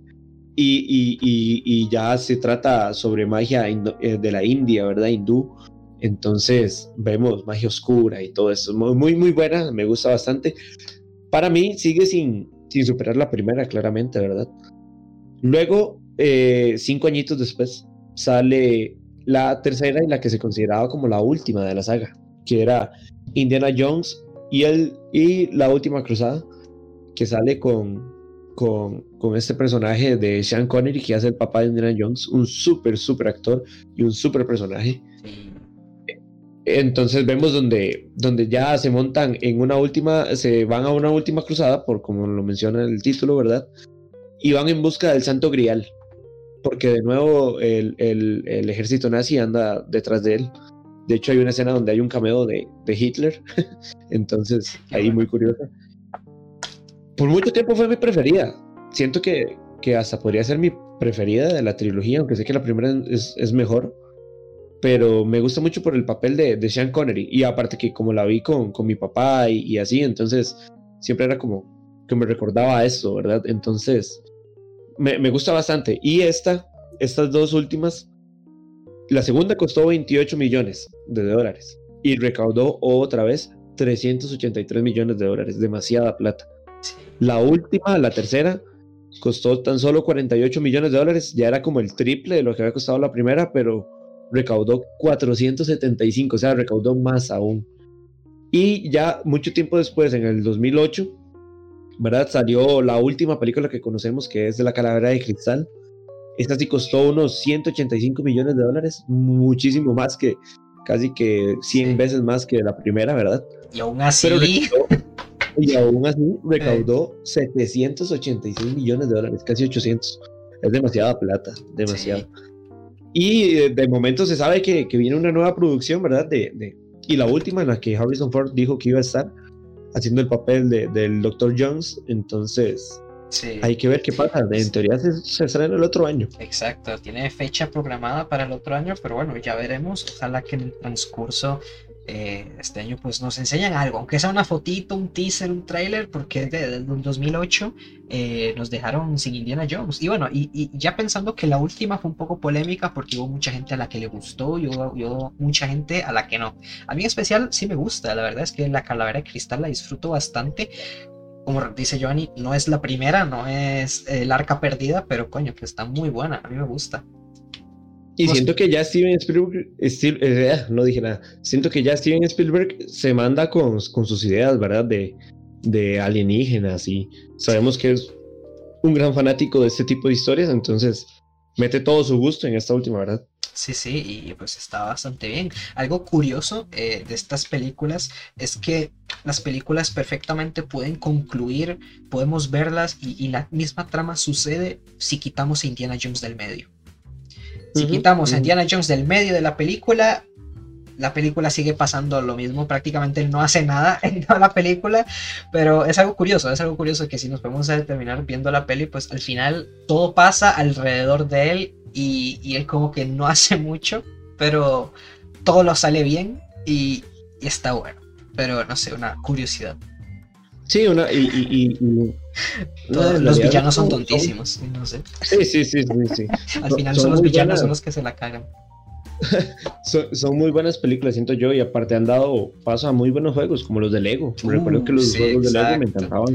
Speaker 1: Y, y, ya se trata sobre magia eh, de la India, ¿verdad? Hindú. Entonces vemos magia oscura y todo eso. Muy, muy buena, me gusta bastante. Para mí sigue sin, sin superar la primera, claramente, ¿verdad? Luego, eh, cinco añitos después, sale la tercera y la que se consideraba como la última de la saga, que era Indiana Jones y, el, y la última cruzada, que sale con, con, con, este personaje de Sean Connery, que hace el papá de Indiana Jones, un súper, súper actor y un súper personaje. Entonces vemos donde, donde ya se montan en una última, se van a una última cruzada, por como lo menciona el título, ¿verdad? Y van en busca del Santo Grial, porque de nuevo el, el, ejército nazi anda detrás de él. De hecho, hay una escena donde hay un cameo de, de Hitler, entonces ahí muy curiosa. Por mucho tiempo fue mi preferida. Siento que, que hasta podría ser mi preferida de la trilogía, aunque sé que la primera es, es mejor. Pero me gusta mucho por el papel de, de, Sean Connery. Y aparte que como la vi con, con mi papá y, y así, entonces siempre era como, que me recordaba a esto, ¿verdad? Entonces, me, me gusta bastante. Y esta, estas dos últimas, la segunda costó 28 millones de dólares y recaudó otra vez 383 millones de dólares, demasiada plata. La última, la tercera, costó tan solo 48 millones de dólares, ya era como el triple de lo que había costado la primera, pero recaudó 475, o sea, recaudó más aún. Y ya mucho tiempo después, en el 2008, ¿verdad? Salió la última película que conocemos, que es de la Calavera de Cristal. Esta sí costó unos 185 millones de dólares, muchísimo más que, casi que 100 veces más que la primera, ¿verdad?
Speaker 2: Y aún así...
Speaker 1: y aún así recaudó 786 millones de dólares, casi 800. Es demasiada plata, demasiado. Y eh, de momento se sabe que, que, viene una nueva producción, ¿verdad? De, de, y la última en la que Harrison Ford dijo que iba a estar haciendo el papel de, del Dr. Jones. Entonces, sí. hay que ver qué pasa. En teoría se, se estrena el otro año.
Speaker 2: Exacto, tiene fecha programada para el otro año, pero bueno, ya veremos. Ojalá que en el transcurso eh, este año pues nos enseñan algo, aunque sea una fotito, un teaser, un trailer, porque desde el 2008 eh, nos dejaron sin Indiana Jones. Y bueno, y, ya pensando que la última fue un poco polémica porque hubo mucha gente a la que le gustó y hubo, mucha gente a la que no. A mí en especial sí me gusta, la verdad es que la calavera de cristal la disfruto bastante. Como dice Giovanni, no es la primera, no es el arca perdida, pero coño, que está muy buena, a mí me gusta.
Speaker 1: Y siento que ya Steven Spielberg, Steve, eh, no dije nada, siento que ya Steven Spielberg se manda con, con sus ideas, ¿verdad? De, de alienígenas y sabemos que es un gran fanático de este tipo de historias, entonces mete todo su gusto en esta última, ¿verdad?
Speaker 2: Sí, sí, y pues está bastante bien. Algo curioso eh, de estas películas es que las películas perfectamente pueden concluir, podemos verlas y, y la misma trama sucede si quitamos a Indiana Jones del medio. Si quitamos a Indiana Jones del medio de la película, la película sigue pasando lo mismo, prácticamente no hace nada en toda la película, pero es algo curioso, es algo curioso que si nos podemos terminar viendo la peli, pues al final todo pasa alrededor de él y, y él como que no hace mucho, pero todo lo sale bien y, y está bueno, pero no sé, una curiosidad.
Speaker 1: Sí, una, y, y, y
Speaker 2: Todos, los villanos son tontísimos, no sé.
Speaker 1: Sí, sí, sí, sí. sí.
Speaker 2: Al final son, son los villanos buenas. son los que se la cagan.
Speaker 1: son, son, muy buenas películas, siento yo, y aparte han dado paso a muy buenos juegos, como los de Lego. Uh, Recuerdo que los sí, juegos exacto. de Lego me encantaban.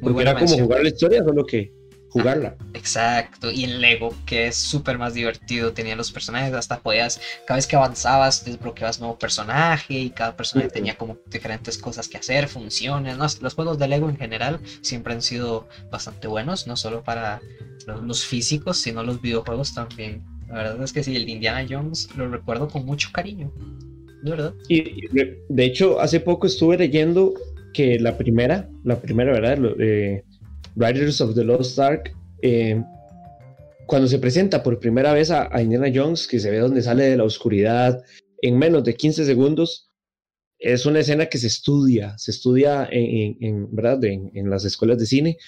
Speaker 1: Muy porque era como jugar la historia, solo que jugarla.
Speaker 2: Exacto, y el Lego, que es súper más divertido, tenía los personajes, hasta podías, cada vez que avanzabas, desbloqueabas nuevo personaje y cada personaje uh -huh. tenía como diferentes cosas que hacer, funciones, ¿no? Los juegos de Lego en general siempre han sido bastante buenos, no solo para los, los físicos, sino los videojuegos también. La verdad es que sí, el de Indiana Jones lo recuerdo con mucho cariño. De verdad.
Speaker 1: Y de hecho, hace poco estuve leyendo que la primera, la primera, ¿verdad? Eh, Riders of the Lost Ark, eh, cuando se presenta por primera vez a, a, Indiana Jones, que se ve donde sale de la oscuridad en menos de 15 segundos, es una escena que se estudia, se estudia en, en, en ¿verdad? En, en, las escuelas de cine,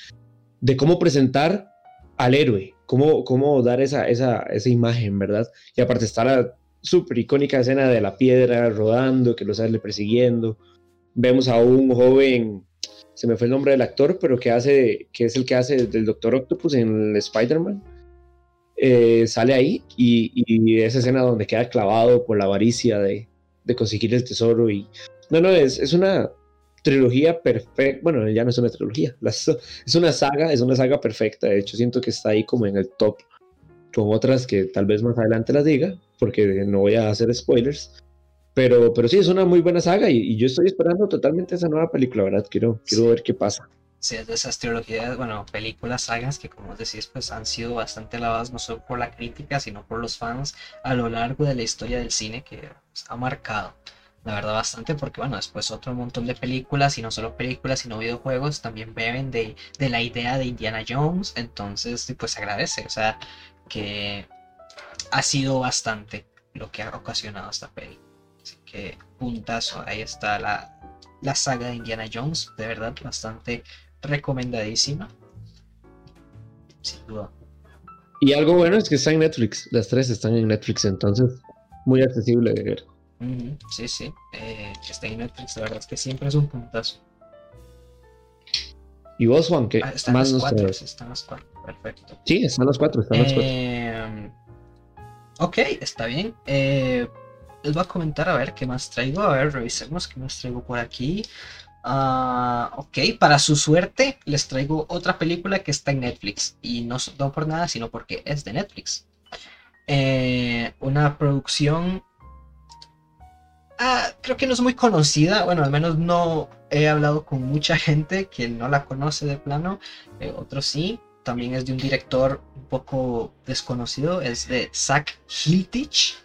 Speaker 1: de cómo presentar al héroe, cómo, cómo dar esa, esa, esa imagen, ¿verdad? Y aparte está la súper icónica escena de la piedra rodando, que lo sale persiguiendo. Vemos a un joven se me fue el nombre del actor, pero que hace, que es el que hace del Doctor Octopus en Spider-Man, eh, sale ahí y, esa escena donde queda clavado por la avaricia de, de conseguir el tesoro y no, no, es, es una trilogía perfecta, bueno, ya no es una trilogía, es una saga, es una saga perfecta, de hecho siento que está ahí como en el top con otras que tal vez más adelante las diga, porque no voy a hacer spoilers, pero, pero sí, es una muy buena saga y, y, yo estoy esperando totalmente esa nueva película, ¿verdad? Quiero, quiero ver qué pasa.
Speaker 2: Sí, es de esas trilogías, bueno, películas, sagas que como decís, pues han sido bastante alabadas no solo por la crítica, sino por los fans a lo largo de la historia del cine que pues, ha marcado, la verdad, bastante, porque bueno, después otro montón de películas, y no solo películas, sino videojuegos, también beben de, de la idea de Indiana Jones, entonces, pues se agradece, o sea, que ha sido bastante lo que ha ocasionado esta película. Que puntazo, ahí está la, la saga de Indiana Jones, de verdad bastante recomendadísima. Sin duda.
Speaker 1: Y algo bueno es que está en Netflix, las tres están en Netflix, entonces muy accesible de ver.
Speaker 2: Uh -huh, sí, sí, eh, que está en Netflix, la verdad es que siempre es un puntazo.
Speaker 1: ¿Y vos, Juan? ¿qué
Speaker 2: ah, están
Speaker 1: más
Speaker 2: los cuatro, están los cuatro. Perfecto.
Speaker 1: Sí, están los cuatro, están los cuatro.
Speaker 2: Eh, ok, está bien. Eh, les voy a comentar a ver qué más traigo. A ver, revisemos qué más traigo por aquí. Ah, ok, para su suerte les traigo otra película que está en Netflix. Y no, no por nada, sino porque es de Netflix. Eh, una producción... ah, creo que no es muy conocida. Bueno, al menos no he hablado con mucha gente que no la conoce de plano. eh, otros sí. También es de un director un poco desconocido. Es de Zach Hiltich.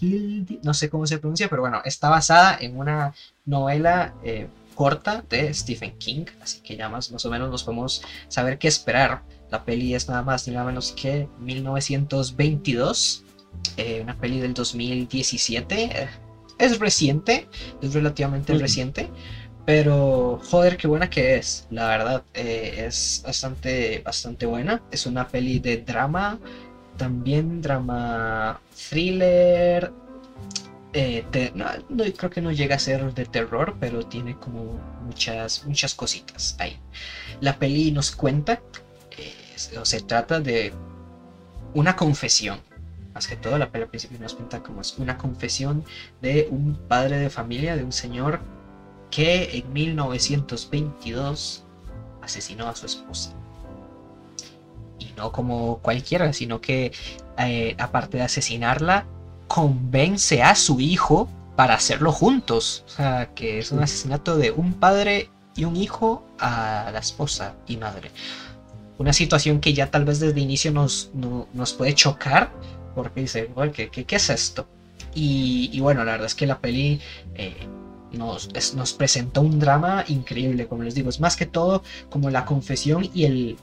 Speaker 2: Hildi- no sé cómo se pronuncia, pero bueno, está basada en una novela eh, corta de Stephen King, así que ya más, más o menos nos podemos saber qué esperar. La peli es nada más ni nada menos que 1922, eh, una peli del 2017. eh, es reciente, es relativamente reciente, pero joder, qué buena que es, la verdad, eh, es bastante, bastante buena. Es una peli de drama, también drama thriller. eh, no, creo que no llega a ser de terror, pero tiene como muchas, muchas cositas ahí. La peli nos cuenta, o se trata de una confesión. Más que todo, la peli al principio nos cuenta como es una confesión de un padre de familia, de un señor que en 1922 asesinó a su esposa. No como cualquiera, sino que eh, aparte de asesinarla, convence a su hijo para hacerlo juntos. O sea, que es un asesinato de un padre y un hijo a la esposa y madre. Una situación que ya tal vez desde inicio nos, no- nos puede chocar, porque dice, "Bueno, ¿qué, qué, qué es esto? Y, y bueno, la verdad es que la peli eh, nos, es- nos presentó un drama increíble, como les digo, es más que todo como la confesión y el,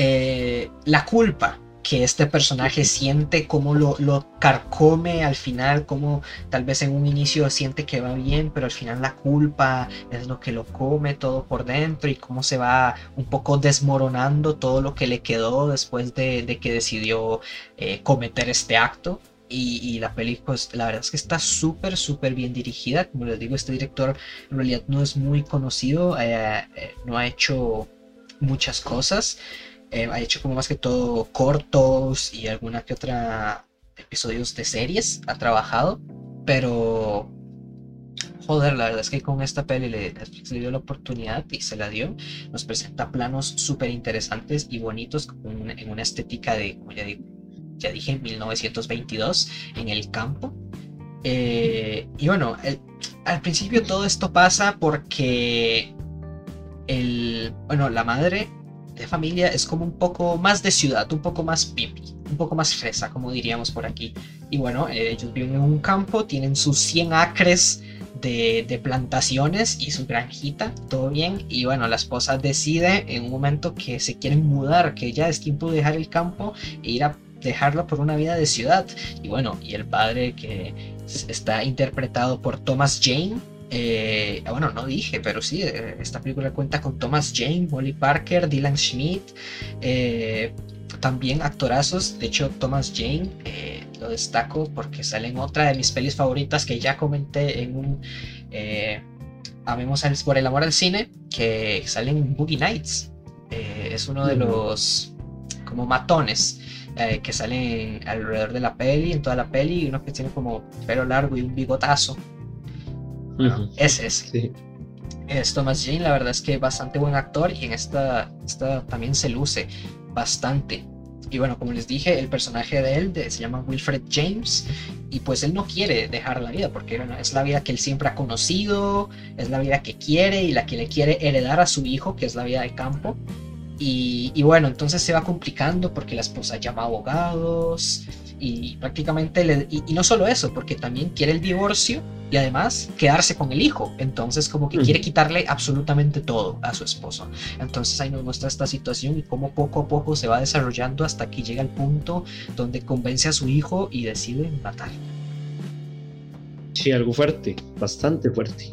Speaker 2: eh, la culpa que este personaje siente, cómo lo, lo carcome al final, cómo tal vez en un inicio siente que va bien, pero al final la culpa es lo que lo come todo por dentro y cómo se va un poco desmoronando todo lo que le quedó después de, de que decidió eh, cometer este acto. Y, y la película, pues la verdad es que está súper, súper bien dirigida. Como les digo, este director en realidad no es muy conocido, eh, eh, no ha hecho muchas cosas. Eh, ha hecho como más que todo cortos y alguna que otra episodios de series ha trabajado, pero joder, la verdad es que con esta peli Netflix le dio la oportunidad y se la dio. Nos presenta planos súper interesantes y bonitos en una estética de, como ya, di- ya dije, 1922 en el campo. Eh, y bueno, el- al principio todo esto pasa porque el, bueno, la madre de familia es como un poco más de ciudad, un poco más pipi, un poco más fresa, como diríamos por aquí. Y bueno, eh, ellos viven en un campo, tienen sus 100 acres de, de plantaciones y su granjita, todo bien. Y bueno, la esposa decide en un momento que se quieren mudar, que ya es tiempo de dejar el campo e ir a dejarlo por una vida de ciudad. Y bueno, y el padre que está interpretado por Thomas Jane, eh, bueno, no dije, pero sí, eh, esta película cuenta con Thomas Jane, Molly Parker, Dylan Schmidt, eh, también actorazos. De hecho, Thomas Jane eh, lo destaco porque sale en otra de mis pelis favoritas que ya comenté en un Amemos por el amor al cine, que sale en Boogie Nights. Es uno de
Speaker 1: Ujú.
Speaker 2: los como matones eh, que salen alrededor de la peli, en toda la peli, y uno que tiene como pelo largo y un bigotazo. Bueno,
Speaker 1: Ujú.
Speaker 2: es ese.
Speaker 1: Sí.
Speaker 2: Es Thomas Jane, la verdad es que bastante buen actor y en esta, esta también se luce bastante. Y bueno, como les dije, el personaje de él de- se llama Wilfred James y pues él no quiere dejar la vida porque bueno, es la vida que él siempre ha conocido, es la vida que quiere y la que le quiere heredar a su hijo, que es la vida de campo. Y, y bueno, entonces se va complicando porque la esposa llama a abogados y prácticamente, le- y, y no solo eso, porque también quiere el divorcio y además quedarse con el hijo. Entonces como que quiere quitarle absolutamente todo a su esposo. Entonces ahí nos muestra esta situación y cómo poco a poco se va desarrollando hasta que llega al punto donde convence a su hijo y decide matar.
Speaker 1: Sí, algo fuerte, bastante fuerte.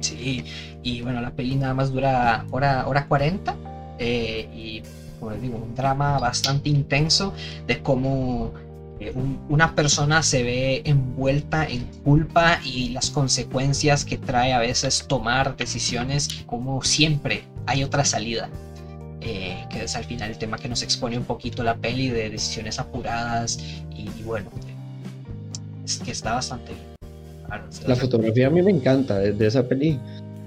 Speaker 2: Sí, y bueno, la peli nada más dura hora, hora 40 eh, y como les digo, un drama bastante intenso de cómo Eh, una persona se ve envuelta en culpa y las consecuencias que trae a veces tomar decisiones como siempre hay otra salida. Eh, que es al final el tema que nos expone un poquito la peli de decisiones apuradas y, bueno, es que está bastante bien.
Speaker 1: La fotografía a mí me encanta de, esa peli.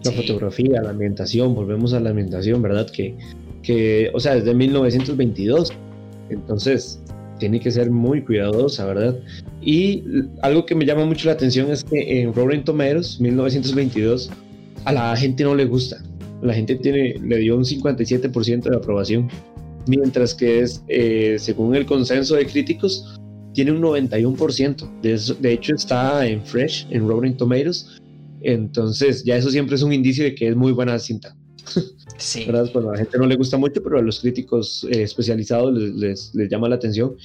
Speaker 1: La fotografía, la ambientación, volvemos a la ambientación, ¿verdad? Que, que, o sea, es de 1922. Entonces, tiene que ser muy cuidadosa, ¿verdad? Y algo que me llama mucho la atención es que en Rotten Tomatoes, 1922, a la gente no le gusta. La gente tiene, le dio un 57% de aprobación, mientras que es, eh, según el consenso de críticos, tiene un 91%. De, de hecho, está en Fresh, en Rotten Tomatoes. Entonces, ya eso siempre es un indicio de que es muy buena cinta. Sí. ¿verdad? Pues a la gente no le gusta mucho, pero a los críticos eh, especializados les, les, llama la atención.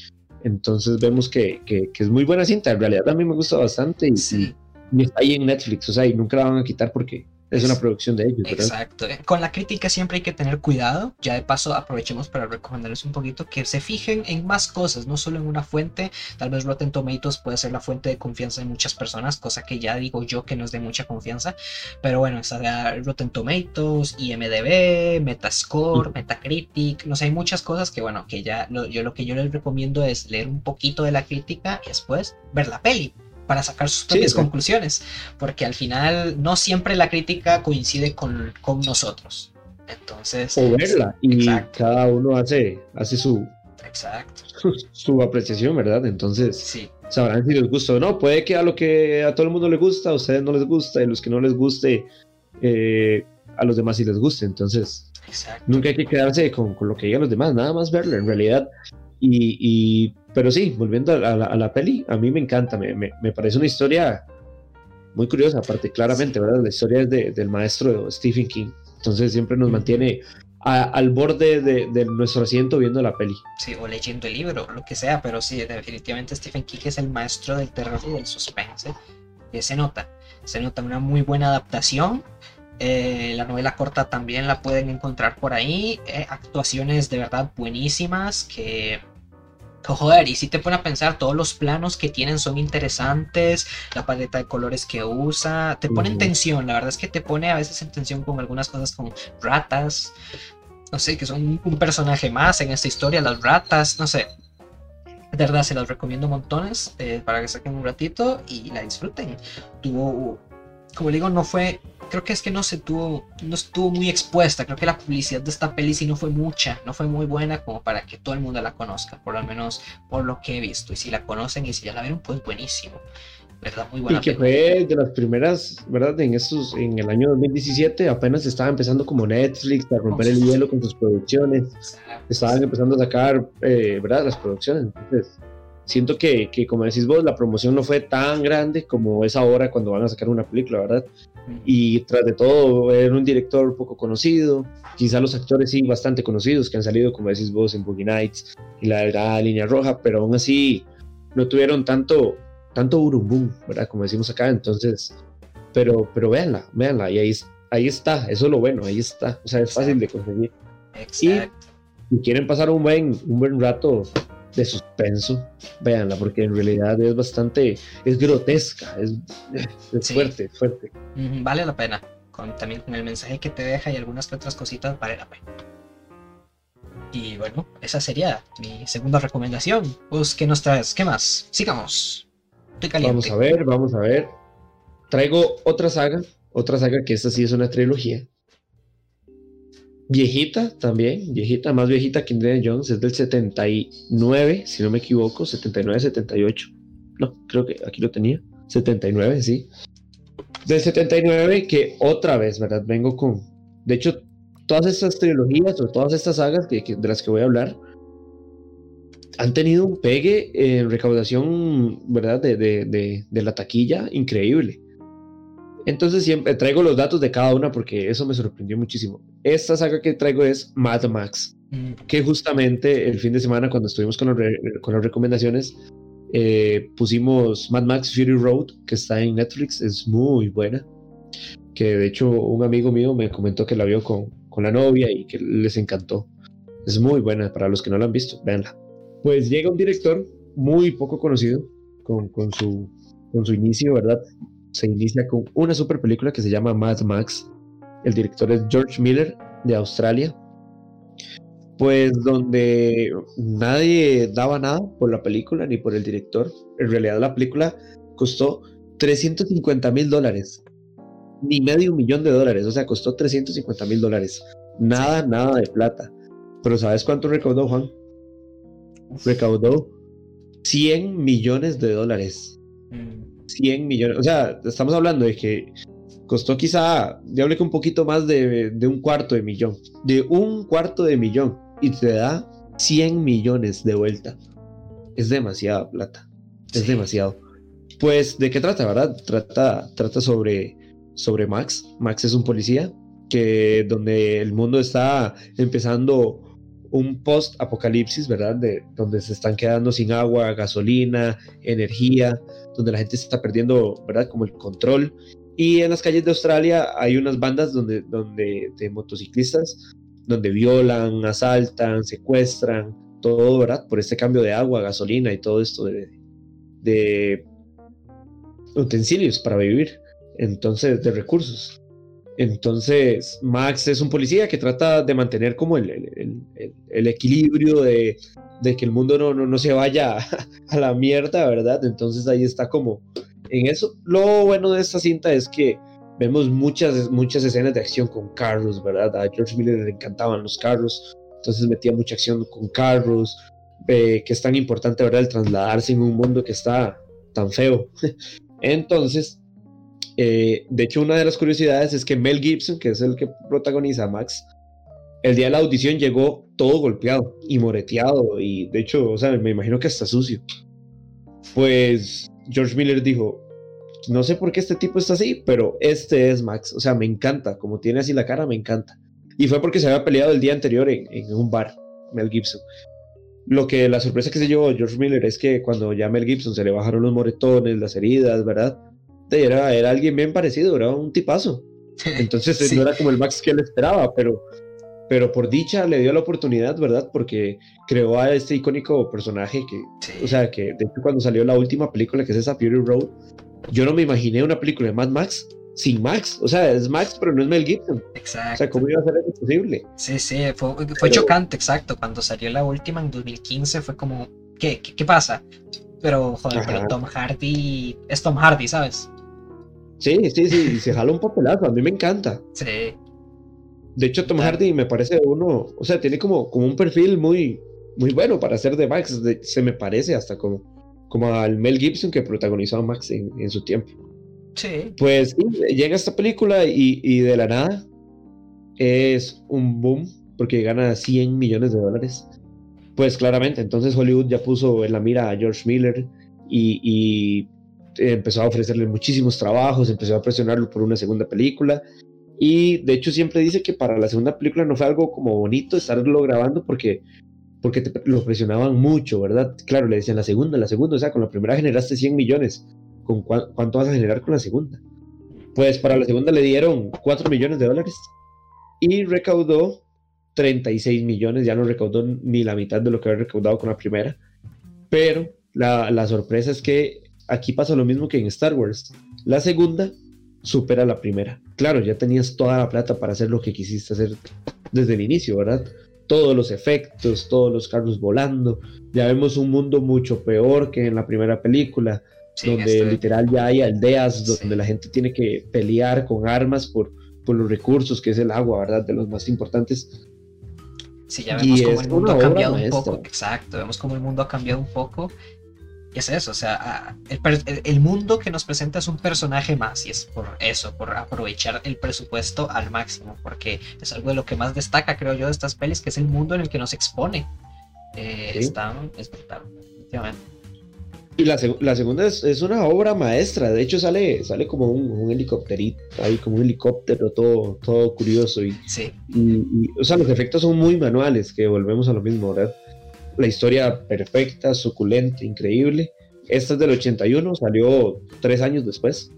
Speaker 1: Entonces vemos que, que, es muy buena cinta. En realidad a mí me gusta bastante y, sí. y, está ahí en Netflix. O sea, y nunca la van a quitar porque es una producción de ellos.
Speaker 2: Exacto. Con la crítica siempre hay que tener cuidado. Ya de paso aprovechemos para recomendarles un poquito que se fijen en más cosas, no solo en una fuente. Tal vez Rotten Tomatoes puede ser la fuente de confianza de muchas personas, cosa que ya digo yo que no es de mucha confianza. Pero bueno, está Rotten Tomatoes, IMDB, Metascore, Metacritic. No sé, hay muchas cosas que bueno, que ya yo lo que yo les recomiendo es leer un poquito de la crítica y después ver la peli para sacar sus propias conclusiones, porque al final no siempre la crítica coincide con, con nosotros. Entonces...
Speaker 1: O verla, y cada uno hace, hace su,
Speaker 2: Exacto.
Speaker 1: Su, apreciación, ¿verdad? Entonces, sí. sabrán si les gusta o no. Puede que a lo que a todo el mundo le gusta, a ustedes no les gusta, y a los que no les guste, eh, a los demás sí les guste. Entonces, nunca hay que quedarse con, con, lo que digan los demás, nada más verlo. En realidad, y, pero sí, volviendo a la, peli, a mí me encanta, me, me, parece una historia muy curiosa, aparte claramente, ¿verdad? La historia es de, del maestro Stephen King, entonces siempre nos mantiene al borde de, nuestro asiento viendo la peli.
Speaker 2: Sí, o leyendo el libro, lo que sea, pero sí, definitivamente Stephen King es el maestro del terror y del suspense, que se nota, se nota una muy buena adaptación. Eh, la novela corta también la pueden encontrar por ahí. Eh, actuaciones de verdad buenísimas que joder, y si te pone a pensar, todos los planos que tienen son interesantes, la paleta de colores que usa, te pone en tensión, la verdad es que te pone a veces en tensión con algunas cosas como ratas, no sé, que son un personaje más en esta historia, las ratas, no sé. De verdad, se las recomiendo montones eh, para que saquen un ratito y la disfruten. Tuvo como digo, no fue, creo que es que no se tuvo, no estuvo muy expuesta, creo que la publicidad de esta peli sí no fue mucha, no fue muy buena como para que todo el mundo la conozca, por lo menos por lo que he visto, y si la conocen y si ya la vieron, pues buenísimo. ¿verdad? Muy buena
Speaker 1: y que fue de las primeras, ¿verdad? En estos, en el año 2017 apenas estaba empezando como Netflix a romper el hielo con sus producciones. Estaban empezando a sacar, eh, ¿verdad? Las producciones. Entonces, siento que, que, como decís vos, la promoción no fue tan grande como es ahora cuando van a sacar una película, ¿verdad? Y tras de todo, era un director poco conocido, quizá los actores sí bastante conocidos que han salido, como decís vos, en Boogie Nights y la Delgada Línea Roja, pero aún así no tuvieron tanto, tanto burumbum, ¿verdad? Como decimos acá, entonces, pero, pero véanla, véanla, y ahí, ahí está, eso es lo bueno, ahí está, o sea, es fácil de conseguir. Exacto. Y si quieren pasar un buen, un buen rato de suspenso, véanla, porque en realidad es bastante, es grotesca, es, fuerte, fuerte.
Speaker 2: Vale la pena, con, también con el mensaje que te deja y algunas otras cositas, vale la pena. Y bueno, esa sería mi segunda recomendación. Pues, ¿qué nos traes? ¿Qué más? Sigamos.
Speaker 1: Estoy caliente. Vamos a ver, vamos a ver. Traigo otra saga, otra saga que esta sí es una trilogía viejita también, viejita, más viejita que Indiana Jones, es del 79, si no me equivoco, 79, 78. No, creo que aquí lo tenía. 79, sí. Del 79 que otra vez, ¿verdad? Vengo con... De hecho, todas estas trilogías o todas estas sagas que, de las que voy a hablar han tenido un pegue en recaudación, ¿verdad? De, de, de la taquilla increíble. Entonces siempre traigo los datos de cada una porque eso me sorprendió muchísimo. Esta saga que traigo es Mad Max, mm. que justamente el fin de semana cuando estuvimos con, con las recomendaciones eh, pusimos Mad Max Fury Road, que está en Netflix, es muy buena. Que de hecho un amigo mío me comentó que la vio con, con la novia y que les encantó. Es muy buena para los que no la han visto, véanla. Pues llega un director muy poco conocido con, con, su, con su inicio, ¿verdad? Se inicia con una super película que se llama Mad Max. El director es George Miller de Australia. Pues donde nadie daba nada por la película ni por el director. En realidad la película costó 350 mil dólares. Ni medio millón de dólares. O sea, costó 350 mil dólares. Nada, nada de plata. Pero ¿sabes cuánto recaudó, Juan? Recaudó 100 millones de dólares. 100 mm. millones. O sea, estamos hablando de que costó quizá, ya hablé que un poquito más de, de, un cuarto de millón. De un cuarto de millón. Y te da 100 millones de vuelta. Es demasiada plata. Es demasiado. Pues, ¿de qué trata, verdad? Trata, trata sobre, sobre Max. Max es un policía que donde el mundo está empezando un post-apocalipsis, ¿verdad? De, donde se están quedando sin agua, gasolina, energía, donde la gente se está perdiendo, ¿verdad? Como el control. Y en las calles de Australia hay unas bandas donde, donde, de motociclistas donde violan, asaltan, secuestran, todo, ¿verdad? Por este cambio de agua, gasolina y todo esto de, de utensilios para vivir, entonces de recursos. Entonces, Max es un policía que trata de mantener como el, el, equilibrio de, de, que el mundo no, no, no, se vaya a la mierda, ¿verdad? Entonces ahí está como en eso. Lo bueno de esta cinta es que vemos muchas, muchas escenas de acción con carros, ¿verdad? A George Miller le encantaban los carros, entonces metía mucha acción con carros, que es tan importante, ¿verdad? El trasladarse en un mundo que está tan feo. entonces, eh, de hecho, una de las curiosidades es que Mel Gibson, que es el que protagoniza a Max, el día de la audición llegó todo golpeado y moreteado y de hecho, o sea, me imagino que hasta sucio. Pues George Miller dijo, no sé por qué este tipo está así, pero este es Max, o sea, me encanta, como tiene así la cara, me encanta. Y fue porque se había peleado el día anterior en, en un bar, Mel Gibson. Lo que la sorpresa que se llevó George Miller es que cuando ya Mel Gibson se le bajaron los moretones, las heridas, ¿verdad? era, era alguien bien parecido, era un tipazo. Entonces no era como el Max que él esperaba, pero, pero por dicha le dio la oportunidad, ¿verdad? Porque creó a este icónico personaje que, o sea, que de hecho cuando salió la última película que es esa Fury Road, yo no me imaginé una película de Mad Max sin Max, o sea, es Max, pero no es Mel Gibson. Exacto. O sea, ¿cómo iba a ser eso posible?
Speaker 2: Sí, sí, fue, fue chocante, exacto. Cuando salió la última en 2015 fue como, ¿qué, qué, qué pasa? Pero, joder, pero Tom Hardy es Tom Hardy, ¿sabes?
Speaker 1: Sí, sí, sí, se jala un papelazo, a mí me encanta.
Speaker 2: Sí.
Speaker 1: De hecho, Tom Hardy me parece uno, o sea, tiene como, como un perfil muy, muy bueno para ser de Max, se me parece hasta como, como al Mel Gibson que protagonizó a Max en, su tiempo.
Speaker 2: Sí.
Speaker 1: Pues llega esta película y, y, de la nada es un boom porque gana 100 millones de dólares. Pues claramente, entonces Hollywood ya puso en la mira a George Miller y, y empezó a ofrecerle muchísimos trabajos, empezó a presionarlo por una segunda película. Y de hecho siempre dice que para la segunda película no fue algo como bonito estarlo grabando porque, porque te, lo presionaban mucho, ¿verdad? Claro, le decían la segunda, la segunda, o sea, con la primera generaste 100 millones, ¿con cuánto vas a generar con la segunda? Pues para la segunda le dieron 4 millones de dólares y recaudó 36 millones, ya no recaudó ni la mitad de lo que había recaudado con la primera, pero la, la sorpresa es que aquí pasa lo mismo que en Star Wars. La segunda supera la primera. Claro, ya tenías toda la plata para hacer lo que quisiste hacer desde el inicio, ¿verdad? Todos los efectos, todos los carros volando. Ya vemos un mundo mucho peor que en la primera película, donde literal ya hay aldeas donde la gente tiene que pelear con armas por, por los recursos, que es el agua, ¿verdad? De los más importantes.
Speaker 2: Sí, ya vemos cómo el mundo ha cambiado un poco. Exacto, vemos cómo el mundo ha cambiado un poco es eso, o sea, el, mundo que nos presenta es un personaje más y es por eso, por aprovechar el presupuesto al máximo, porque es algo de lo que más destaca, creo yo, de estas pelis, que es el mundo en el que nos expone. Eh, está, es brutal,
Speaker 1: Y la, segunda es, una obra maestra, de hecho sale, sale como un, un helicópterito, ahí como un helicóptero todo, todo curioso y,
Speaker 2: sí.
Speaker 1: y, o sea, los efectos son muy manuales, que volvemos a lo mismo, ¿verdad? La historia perfecta, suculenta, increíble. Esta es del 81, salió tres años después.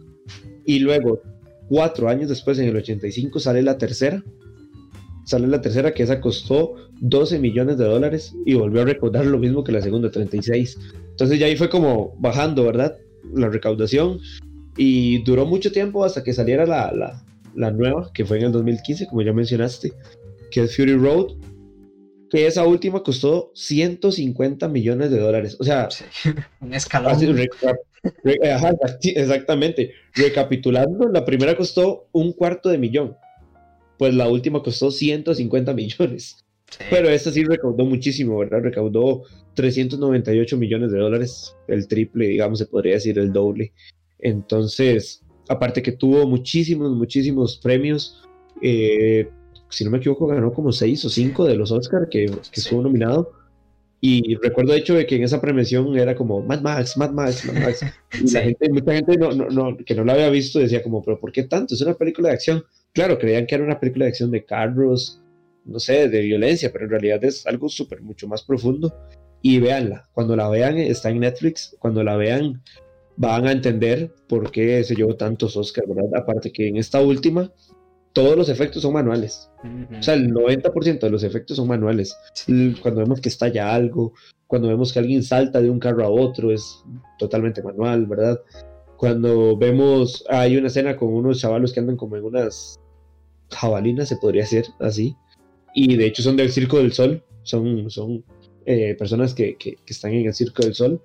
Speaker 1: Y luego, cuatro años después, en el 85, sale la tercera. sale la tercera, que esa costó 12 millones de dólares y volvió a recaudar lo mismo que la segunda, 36. Entonces ya ahí fue como bajando, ¿verdad? La recaudación y duró mucho tiempo hasta que saliera la, la, la nueva, que fue en el 2015, como ya mencionaste, que es Fury Road, que esa última costó 150 millones de dólares. O sea,
Speaker 2: un escalón.
Speaker 1: exactamente. Recapitulando, la primera costó un cuarto de millón pues la última costó 150 millones. Pero esta sí recaudó muchísimo, ¿verdad? Recaudó 398 millones de dólares, el triple, digamos, se podría decir el doble. Entonces, aparte que tuvo muchísimos, muchísimos premios, eh, si no me equivoco, ganó como 6 o 5 de los Oscar que, que estuvo nominado. Y recuerdo de hecho de que en esa premiación era como Mad Max, Mad Max, Mad Max. Y la gente, mucha gente no, no, no, que no lo había visto decía como, pero ¿por qué tanto? Es una película de acción claro, creían que era una película de acción de carros, no sé, de violencia, pero en realidad es algo súper, mucho más profundo. Y véanla, cuando la vean, está en Netflix, cuando la vean van a entender por qué se llevó tantos Oscars, ¿verdad? Aparte que en esta última, todos los efectos son manuales. O sea, el 90% de los efectos son manuales. Cuando vemos que estalla algo, cuando vemos que alguien salta de un carro a otro, es totalmente manual, ¿verdad? Cuando vemos, hay una escena con unos chavalos que andan como en unas jabalinas, se podría hacer así. Y de hecho son del Circo del Sol, son, son eh, personas que, que, están en el Circo del Sol,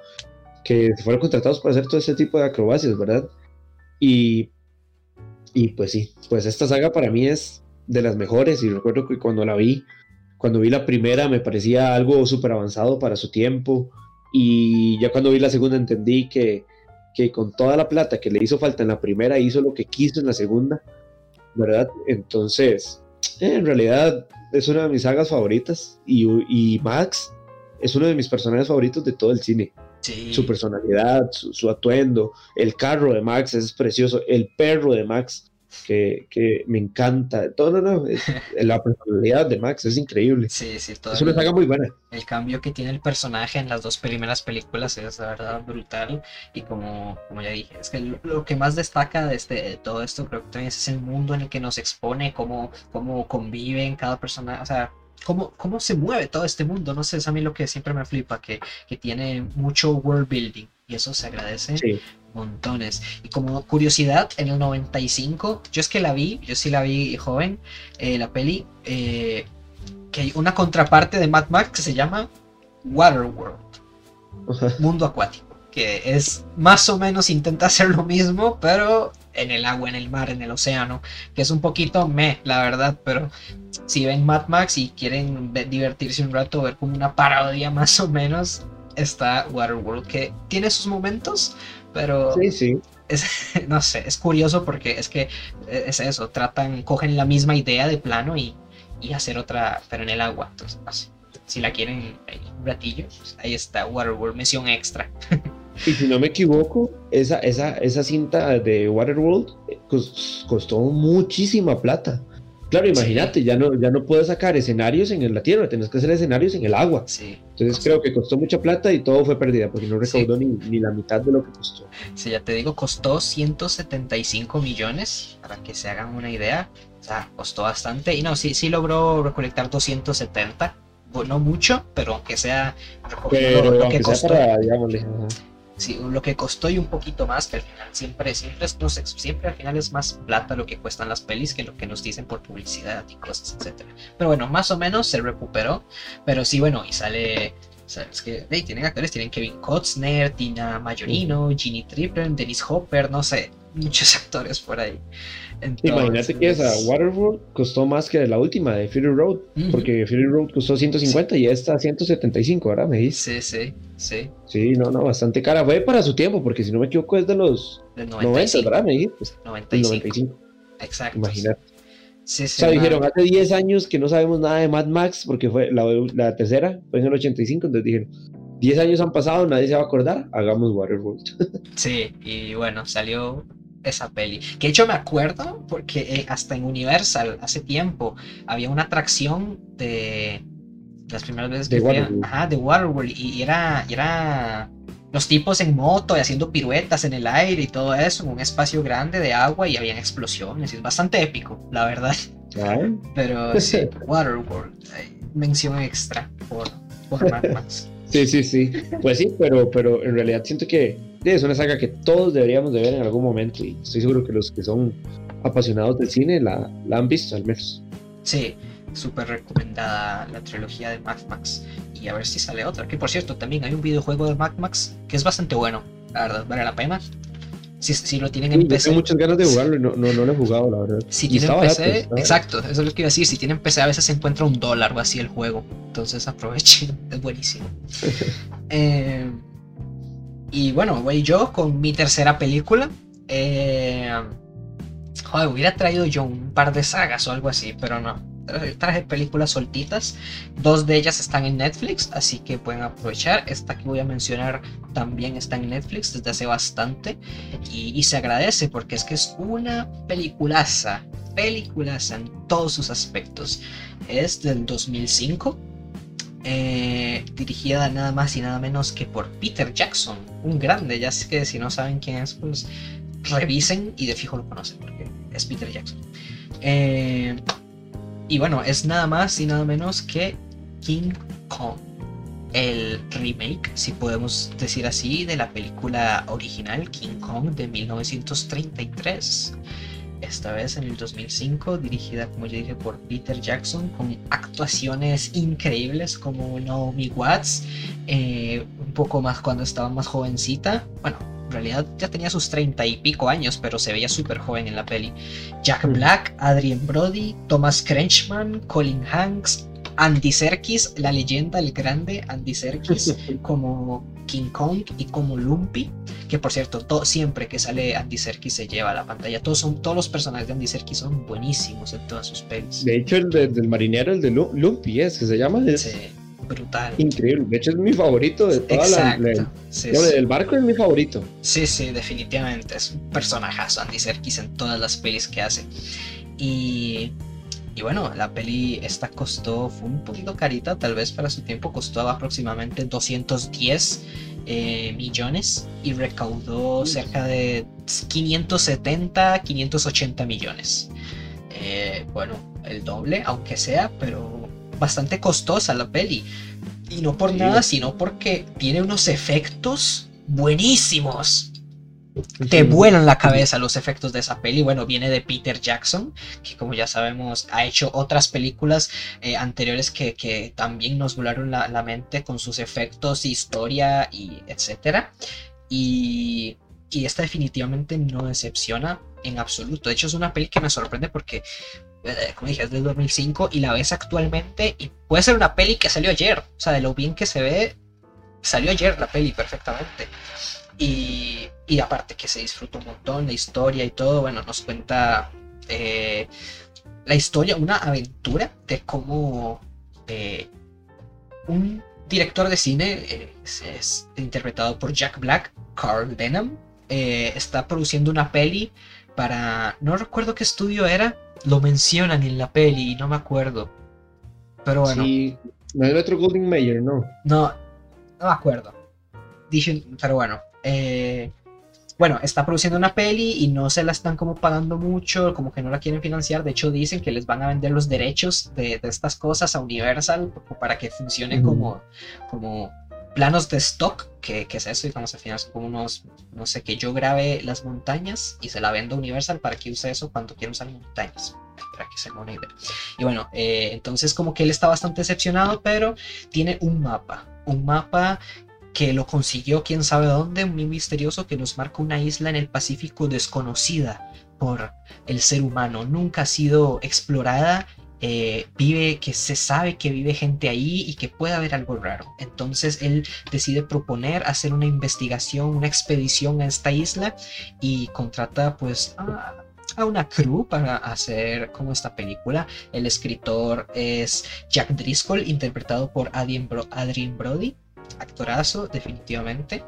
Speaker 1: que fueron contratados para hacer todo ese tipo de acrobacias, ¿verdad? Y, y pues sí, pues esta saga para mí es de las mejores y recuerdo que cuando la vi, cuando vi la primera me parecía algo súper avanzado para su tiempo y ya cuando vi la segunda entendí que, que con toda la plata que le hizo falta en la primera hizo lo que quiso en la segunda ¿verdad? Entonces, eh, en realidad es una de mis sagas favoritas y, Max es uno de mis personajes favoritos de todo el cine. Su personalidad, su, atuendo, el carro de Max es precioso, el perro de Max que, que, me encanta. Todo, no, no, la personalidad de Max es increíble.
Speaker 2: Sí, sí,
Speaker 1: todo. Es una saga muy buena.
Speaker 2: El cambio que tiene el personaje en las dos primeras películas es la verdad brutal. Y como, como ya dije, es que lo, que más destaca de, este, todo esto creo que también es el mundo en el que nos expone, cómo, cómo conviven cada persona, o sea, Cómo, cómo, se mueve todo este mundo. No sé, es a mí lo que siempre me flipa, que, que tiene mucho world building y eso se agradece sí montones. Y como curiosidad, en el 95, yo es que la vi, yo sí la vi joven, eh, la peli, eh, que hay una contraparte de Mad Max que se llama Waterworld, mundo acuático, que es más o menos intenta hacer lo mismo, pero en el agua, en el mar, en el océano, que es un poquito me, la verdad, pero si ven Mad Max y quieren divertirse un rato, ver como una parodia más o menos, está Waterworld, que tiene sus momentos, pero
Speaker 1: sí, sí.
Speaker 2: Es, no sé, es curioso porque es que eh, es eso, tratan, cogen la misma idea de plano y, y hacer otra, pero en el agua. Entonces, si la quieren un ratillo, pues ahí está Waterworld, misión extra.
Speaker 1: Y si no me equivoco, esa, esa, esa cinta de Waterworld eh, costó muchísima plata. Claro, imagínate, ya, no, ya no puedes sacar escenarios en la tierra, tienes que hacer escenarios en el agua.
Speaker 2: Sí.
Speaker 1: Entonces creo que costó mucha plata y todo fue pérdida, porque no recaudó ni, ni, la mitad de lo que costó.
Speaker 2: Sí, ya te digo, costó 175 millones, para que se hagan una idea. O sea, costó bastante. Y no, sí, sí logró recolectar 270. No mucho, pero aunque sea
Speaker 1: pero, lo, que costó. Para,
Speaker 2: sí, lo que costó y un poquito más, que al final siempre, siempre, no sé, siempre al final es más plata lo que cuestan las pelis que lo que nos dicen por publicidad y cosas, etcétera. Pero bueno, más o menos se recuperó, pero sí, bueno, y sale es que hey, tienen actores, tienen Kevin Costner, Tina Majorino, Ginny Tripler, Dennis Hopper, no sé, muchos actores por ahí.
Speaker 1: Imagínate que esa Waterworld costó más que la última de Fury Road, porque Fury Road costó 150 y esta 175, ¿verdad? Me
Speaker 2: dice. Sí, sí, sí.
Speaker 1: Sí, no, no, bastante cara. Fue para su tiempo, porque si no me equivoco es de los 90, ¿verdad? Me dijiste.
Speaker 2: 95. Exacto.
Speaker 1: Imagínate. Sí, sí, o sea, dijeron hace 10 años que no sabemos nada de Mad Max porque fue la, la tercera, fue en el 85, entonces dijeron, 10 años han pasado, nadie se va a acordar, hagamos Waterworld.
Speaker 2: sí, y bueno, salió esa peli. Que hecho me acuerdo porque eh, hasta en Universal hace tiempo había una atracción de las primeras veces que fui ajá, de Waterworld y era, era los tipos en moto y haciendo piruetas en el aire y todo eso en un espacio grande de agua y habían explosiones. Y es bastante épico, la verdad. Pero sí, Waterworld, mención extra por, por Mad Max.
Speaker 1: Sí, sí, sí. Pues sí, pero, pero en realidad siento que es una saga que todos deberíamos de ver en algún momento y estoy seguro que los que son apasionados del cine la, la han visto al menos.
Speaker 2: Sí, súper recomendada la trilogía de Mad Max y a ver si sale otra. Que por cierto, también hay un videojuego de Mad Max que es bastante bueno, la verdad, vale la pena. Si, si lo tienen en PC.
Speaker 1: Tengo muchas ganas de jugarlo y no, no, no lo he jugado, la verdad.
Speaker 2: Si tienen PC, exacto, eso es lo que iba a decir. Si tienen PC, a veces se encuentra un dólar o así el juego. Entonces aprovechen, es buenísimo. eh, y bueno, voy yo con mi tercera película. Eh, joder, hubiera traído yo un par de sagas o algo así, pero no traje películas soltitas. Dos de ellas están en Netflix, así que pueden aprovechar. Esta que voy a mencionar también está en Netflix desde hace bastante. Y, se agradece porque es que es una peliculaza. Peliculaza en todos sus aspectos. Es del 2005. Eh, dirigida nada más y nada menos que por Peter Jackson, un grande. Ya sé que si no saben quién es, pues revisen y de fijo lo conocen porque es Peter Jackson. Eh, y bueno, es nada más y nada menos que King Kong. El remake, si podemos decir así, de la película original King Kong de 1933. Esta vez en el 2005, dirigida, como ya dije, por Peter Jackson, con actuaciones increíbles como Naomi Watts, eh, un poco más cuando estaba más jovencita. Bueno, en realidad ya tenía sus treinta y pico años, pero se veía súper joven en la peli. Jack Black, Adrian Brody, Thomas Krenchman, Colin Hanks, Andy Serkis, la leyenda, el grande Andy Serkis, como King Kong y como Lumpy, que por cierto, siempre que sale Andy Serkis se lleva a la pantalla. Todos, son, todos los personajes de Andy Serkis son buenísimos en todas sus pelis.
Speaker 1: De hecho, el del marinero, el de Lumpy, es que se llama. Sí
Speaker 2: brutal.
Speaker 1: Increíble. De hecho, es mi favorito de toda
Speaker 2: Exacto.
Speaker 1: la. El barco es mi favorito.
Speaker 2: Sí, sí, definitivamente. Es un personajazo Andy Serkis en todas las pelis que hace. Y. Y bueno, la peli esta costó, fue un poquito carita, tal vez para su tiempo costó aproximadamente 210 eh, millones y recaudó cerca de 570, 580 millones. Eh, bueno, el doble, aunque sea, pero bastante costosa la peli. Y no por nada, sino porque tiene unos efectos buenísimos. Te vuelan la cabeza los efectos de esa peli. Bueno, viene de Peter Jackson, que como ya sabemos ha hecho otras películas eh, anteriores que, también nos volaron la, mente con sus efectos, historia y etcétera. Y, y esta definitivamente no decepciona en absoluto. De hecho, es una peli que me sorprende porque eh, como dije, es del 2005 y la ves actualmente y puede ser una peli que salió ayer. O sea, de lo bien que se ve, salió ayer la peli perfectamente. Y, y aparte que se disfruta un montón la historia y todo, bueno, nos cuenta eh, la historia, una aventura de cómo eh, un director de cine es, interpretado por Jack Black, Carl Denham, está produciendo una peli para, no recuerdo qué estudio era, lo mencionan en la peli y no me acuerdo. Pero bueno.
Speaker 1: Sí, no es Metro Golden Mayer, ¿no?
Speaker 2: No, no me acuerdo. Dicen, pero bueno. Eh, bueno, está produciendo una peli y no se la están como pagando mucho, como que no la quieren financiar. De hecho, dicen que les van a vender los derechos de, estas cosas a Universal para que funcione como, como planos de stock, que, es eso, digamos, al final son como unos, no sé, que yo grabe las montañas y se la vendo a Universal para que use eso cuando quiera usar montañas, para que se una idea. Y bueno, eh, entonces como que él está bastante decepcionado, pero tiene un mapa, un mapa que lo consiguió quién sabe dónde, muy misterioso, que nos marca una isla en el Pacífico desconocida por el ser humano, nunca ha sido explorada eh, vive, que se sabe que vive gente ahí y que puede haber algo raro. Entonces él decide proponer hacer una investigación, una expedición a esta isla y contrata pues a, una crew para hacer como esta película. El escritor es Jack Driscoll, interpretado por Adrian Brody, actorazo definitivamente.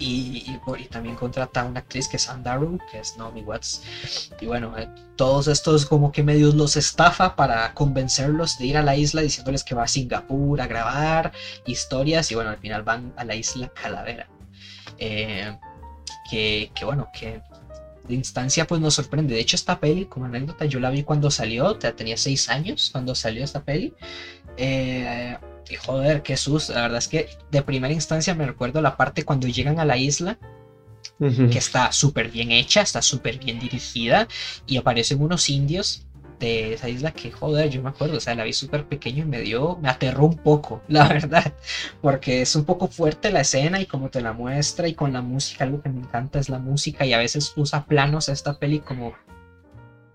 Speaker 2: Y, también contrata a una actriz que es Andaru, que es Naomi Watts. Y bueno, eh, todos estos como que medios los estafa para convencerlos de ir a la isla diciéndoles que va a Singapur a grabar historias y bueno, al final van a la isla Calavera. Eh, que, bueno, que instancia pues nos sorprende. De hecho, esta peli, como anécdota, yo la vi cuando salió, tenía seis años cuando salió esta peli. Eh, y joder, qué sus. La verdad es que de primera instancia me recuerdo la parte cuando llegan a la isla, que está súper bien hecha, está súper bien dirigida, y aparecen unos indios de esa isla que joder, yo me acuerdo, o sea, la vi súper pequeño y me dio, me aterró un poco, la verdad, porque es un poco fuerte la escena y como te la muestra y con la música, algo que me encanta es la música y a veces usa planos esta peli como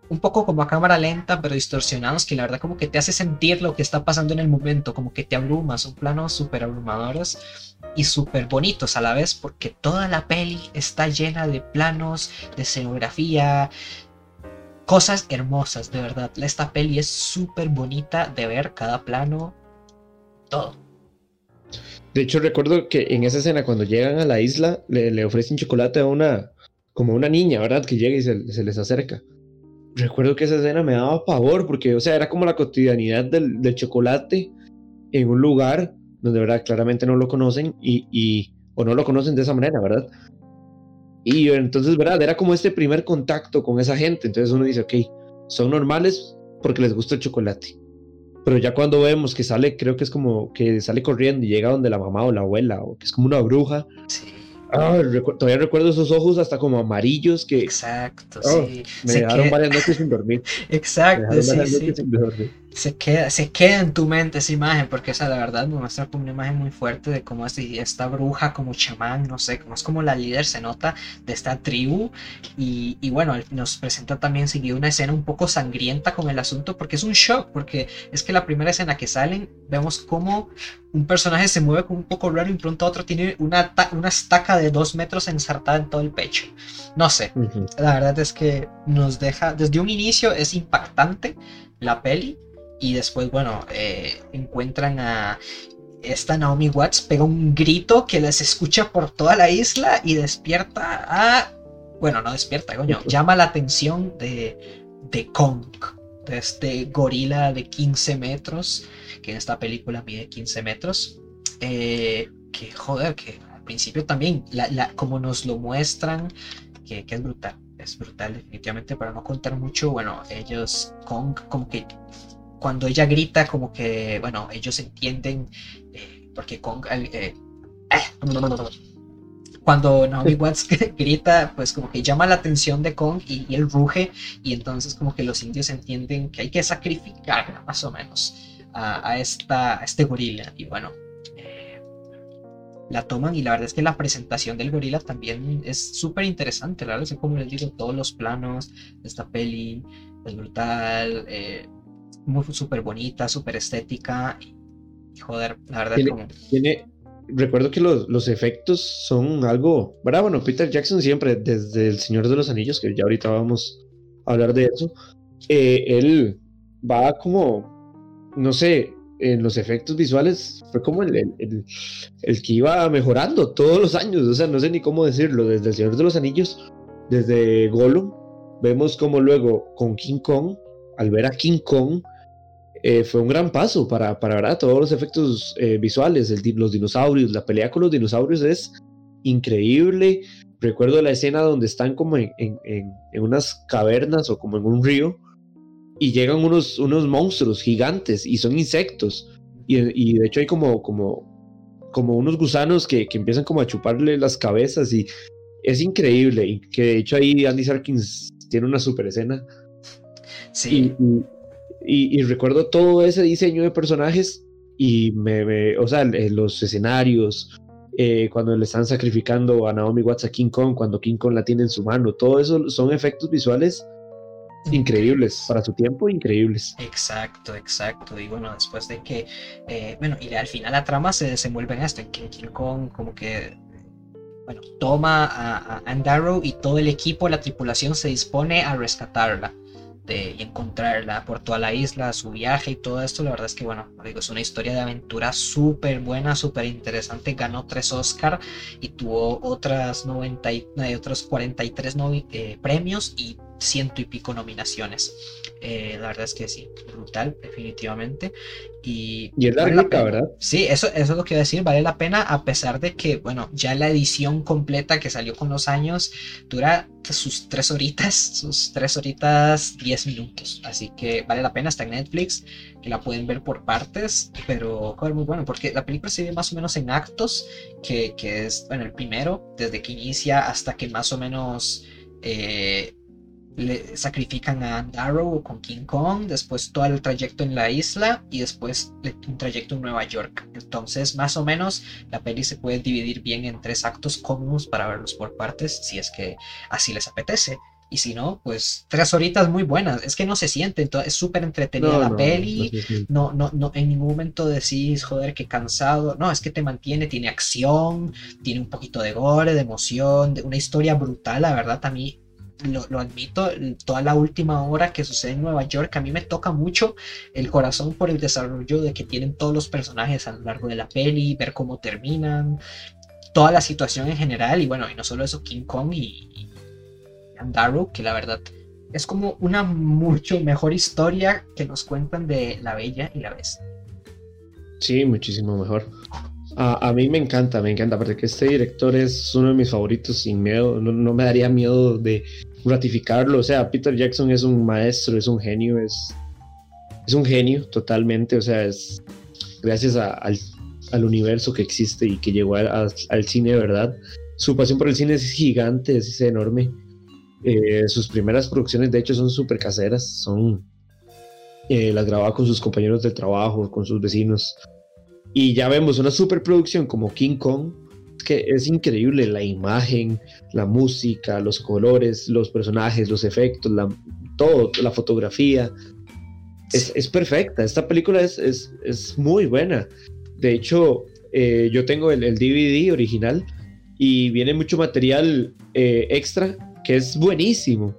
Speaker 2: un poco como a cámara lenta, pero distorsionados, que la verdad como que te hace sentir lo que está pasando en el momento, como que te abruma, son planos súper abrumadores y súper bonitos a la vez, porque toda la peli está llena de planos, de escenografía, cosas hermosas, de verdad. Esta peli es súper bonita de ver, cada plano, todo.
Speaker 1: De hecho, recuerdo que en esa escena, cuando llegan a la isla, le, ofrecen chocolate a una, como una niña, ¿verdad? Que llega y se, les acerca. Recuerdo que esa escena me daba pavor, porque, o sea, era como la cotidianidad del, chocolate en un lugar donde, ¿verdad? Claramente no lo conocen y, y, o no lo conocen de esa manera, ¿verdad? Y entonces, ¿verdad? Era como este primer contacto con esa gente. Entonces uno dice, ok, son normales porque les gusta el chocolate. Pero ya cuando vemos que sale, creo que es como que sale corriendo y llega donde la mamá o la abuela, o que es como una bruja. Sí. Ah, todavía recuerdo esos ojos hasta como amarillos que...
Speaker 2: Exacto, ah, sí.
Speaker 1: Me dejaron varias noches sin dormir.
Speaker 2: Exacto, sí, sí. Se queda, se queda en tu mente esa imagen, porque esa la verdad me muestra como una imagen muy fuerte de cómo es esta bruja como chamán, no sé, como es como la líder se nota de esta tribu. Y, y bueno, nos presenta también seguido una escena un poco sangrienta con el asunto, porque es un shock, porque es que la primera escena que salen, vemos cómo un personaje se mueve como un poco raro y pronto otro tiene una, una estaca de dos metros ensartada en todo el pecho. No sé, la verdad es que nos deja, desde un inicio es impactante la peli y después, bueno, eh, encuentran a esta Naomi Watts, pega un grito que les escucha por toda la isla y despierta a... Bueno, no despierta, coño, llama la atención de, de Kong, de este gorila de 15 metros que en esta película mide 15 metros. Eh, que joder, que al principio también, la, como nos lo muestran, que, es brutal, es brutal definitivamente, para no contar mucho, bueno, ellos, Kong, como que cuando ella grita, como que, bueno, ellos entienden, eh, porque Kong... Eh, cuando Naomi Watts grita, pues como que llama la atención de Kong y, y, él ruge y entonces como que los indios entienden que hay que sacrificar más o menos a, esta, este gorila. Y bueno, eh, la toman y la verdad es que la presentación del gorila también es súper interesante. La verdad es que como les digo, todos los planos de esta peli es brutal, eh, súper bonita, súper estética. Y, joder, la verdad
Speaker 1: tiene,
Speaker 2: como...
Speaker 1: Tiene, recuerdo que los, los, efectos son algo... Bueno, Peter Jackson siempre, desde El Señor de los Anillos, que ya ahorita vamos a hablar de eso, eh, él va como no sé, en los efectos visuales fue como el, el, el, que iba mejorando todos los años, o sea, no sé ni cómo decirlo, desde El Señor de los Anillos, desde Gollum, vemos como luego con King Kong, al ver a King Kong, eh, fue un gran paso para, para ¿verdad? todos los efectos eh, visuales, el, los dinosaurios, la pelea con los dinosaurios es increíble. Recuerdo la escena donde están como en, en, en unas cavernas o como en un río y llegan unos, unos monstruos gigantes y son insectos. Y, de hecho hay como, como, como unos gusanos que, que, empiezan como a chuparle las cabezas y es increíble. Y que de hecho ahí Andy Serkins tiene una super escena. Sí. Y, y, recuerdo todo ese diseño de personajes y me, o sea, los escenarios, eh, cuando le están sacrificando a Naomi Watts a King Kong, cuando King Kong la tiene en su mano, todo eso son efectos visuales increíbles para su tiempo, increíbles.
Speaker 2: Exacto, exacto. Y bueno, después de que, eh, bueno, y al final la trama se desenvuelve en esto, en que King Kong como que, bueno, toma a, a y todo el equipo, la tripulación se dispone a rescatarla de, y encontrarla por toda la isla, su viaje y todo esto. La verdad es que, bueno, digo, es una historia de aventura súper buena, súper interesante. Ganó tres Oscar y tuvo otras 90 y, otros 43 eh, premios y ciento y pico nominaciones. Eh, la verdad es que sí, brutal, definitivamente. Y,
Speaker 1: y es la rica, ¿verdad?
Speaker 2: Sí, eso, eso es lo que iba a decir, vale la pena a pesar de que, bueno, ya la edición completa que salió con los años dura sus tres horitas, sus tres horitas, diez minutos. Así que vale la pena, está en Netflix, que la pueden ver por partes, pero joder, muy bueno, porque la película se ve más o menos en actos, que, que es, bueno, el primero, desde que inicia hasta que más o menos... Eh, le sacrifican a Darrow con King Kong, después todo el trayecto en la isla y después un trayecto en Nueva York. Entonces, más o menos, la peli se puede dividir bien en tres actos cómodos para verlos por partes, si es que así les apetece. Y si no, pues tres horitas muy buenas. Es que no se siente, es súper entretenida la peli. No, no, no, en ningún momento decís, joder, qué cansado. No, es que te mantiene, tiene acción, tiene un poquito de gore, de emoción, de una historia brutal, la verdad, a mí lo, admito, toda la última hora que sucede en Nueva York, a mí me toca mucho el corazón por el desarrollo de que tienen todos los personajes a lo largo de la peli, ver cómo terminan, toda la situación en general, y bueno, y no solo eso, King Kong y, y que la verdad es como una mucho mejor historia que nos cuentan de La Bella y la Bestia.
Speaker 1: Sí, muchísimo mejor. A, mí me encanta, me encanta, aparte que este director es uno de mis favoritos sin miedo, no me daría miedo de ratificarlo. O sea, Peter Jackson es un maestro, es un genio, es, es un genio totalmente. O sea, es gracias al, al, universo que existe y que llegó al cine verdad. Su pasión por el cine es gigante, es enorme. Eh, sus primeras producciones, de hecho, son súper caseras. Son eh, las grababa con sus compañeros de trabajo, con sus vecinos. Y ya vemos una superproducción como King Kong, que es increíble la imagen, la música, los colores, los personajes, los efectos, la, todo, la fotografía. Es, perfecta. Esta película es, es, muy buena. De hecho, eh, yo tengo el, DVD original y viene mucho material eh, extra que es buenísimo.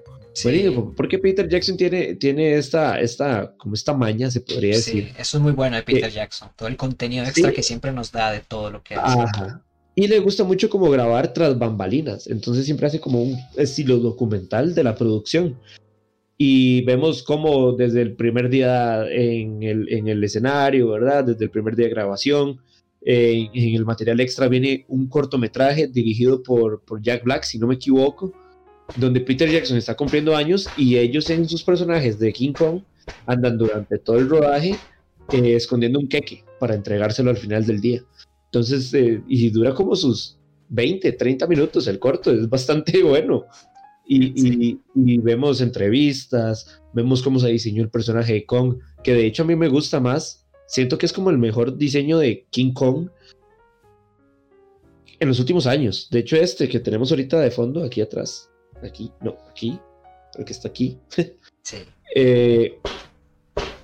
Speaker 1: Porque Peter Jackson tiene, tiene esta, esta, como esta maña, se podría decir.
Speaker 2: Sí, eso es muy bueno de Peter eh, Jackson. Todo el contenido extra que siempre nos da de todo lo que hace.
Speaker 1: Y le gusta mucho como grabar tras bambalinas, entonces siempre hace como un estilo documental de la producción. Y vemos como desde el primer día en el, en el escenario, ¿verdad? Desde el primer día de grabación, en el material extra viene un cortometraje dirigido por, por Jack Black, si no me equivoco, donde Peter Jackson está cumpliendo años y ellos en sus personajes de King Kong andan durante todo el rodaje eh, escondiendo un queque para entregárselo al final del día. Entonces, eh, y dura como sus 20, 30 minutos el corto, es bastante bueno. Y, y, vemos entrevistas, vemos cómo se diseñó el personaje de Kong, que de hecho a mí me gusta más. Siento que es como el mejor diseño de King Kong en los últimos años. De hecho, este que tenemos ahorita de fondo, aquí atrás, aquí, no, aquí, el que está aquí. Sí. Eh,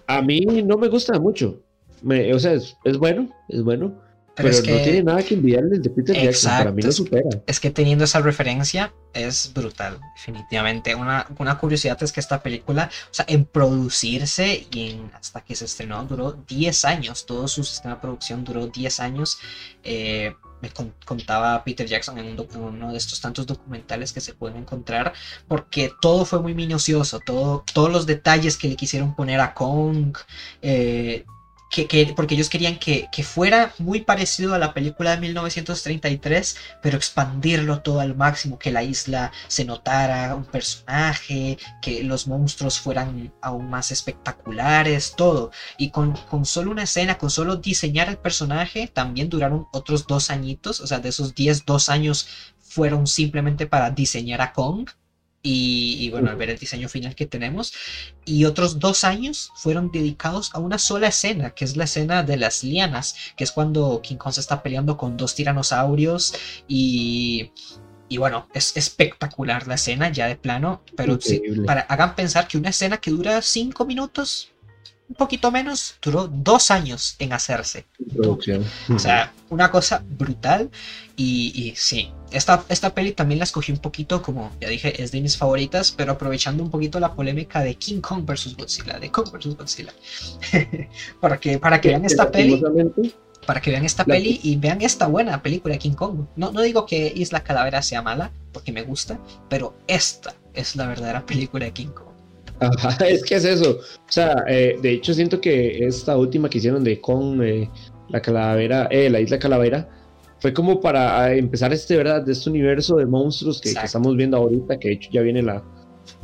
Speaker 1: a mí no me gusta mucho. Me, o sea, es, es bueno, es bueno pero, no tiene nada que envidiarle de Peter Jackson, para mí lo supera.
Speaker 2: Es que teniendo esa referencia es brutal, definitivamente. Una, una curiosidad es que esta película, o sea, en producirse y en, hasta que se estrenó duró 10 años, todo su sistema de producción duró 10 años. Eh, me contaba Peter Jackson en, uno de estos tantos documentales que se pueden encontrar, porque todo fue muy minucioso, todo, todos los detalles que le quisieron poner a Kong, eh, que, porque ellos querían que, fuera muy parecido a la película de 1933, pero expandirlo todo al máximo, que la isla se notara un personaje, que los monstruos fueran aún más espectaculares, todo. Y con, con solo una escena, con solo diseñar el personaje, también duraron otros dos añitos, o sea, de esos 10, dos años fueron simplemente para diseñar a Kong y, bueno, al ver el diseño final que tenemos. Y otros dos años fueron dedicados a una sola escena, que es la escena de las lianas, que es cuando King Kong se está peleando con dos tiranosaurios y... Y bueno, es espectacular la escena ya de plano, pero para, hagan pensar que una escena que dura cinco minutos, un poquito menos, duró dos años en hacerse. O sea, una cosa brutal. Y, sí, esta, esta peli también la escogí un poquito, como ya dije, es de mis favoritas, pero aprovechando un poquito la polémica de King Kong vs. Godzilla, de Kong vs. Godzilla. para que, para que vean esta peli. Para que vean esta peli y vean esta buena película de King Kong. No, no digo que Isla Calavera sea mala, porque me gusta, pero esta es la verdadera película de King Kong.
Speaker 1: Ajá, es que es eso. O sea, eh, de hecho siento que esta última que hicieron de Kong, eh, la calavera, eh, la isla calavera, fue como para empezar este, ¿verdad? De este universo de monstruos que, estamos viendo ahorita, que de hecho ya viene la,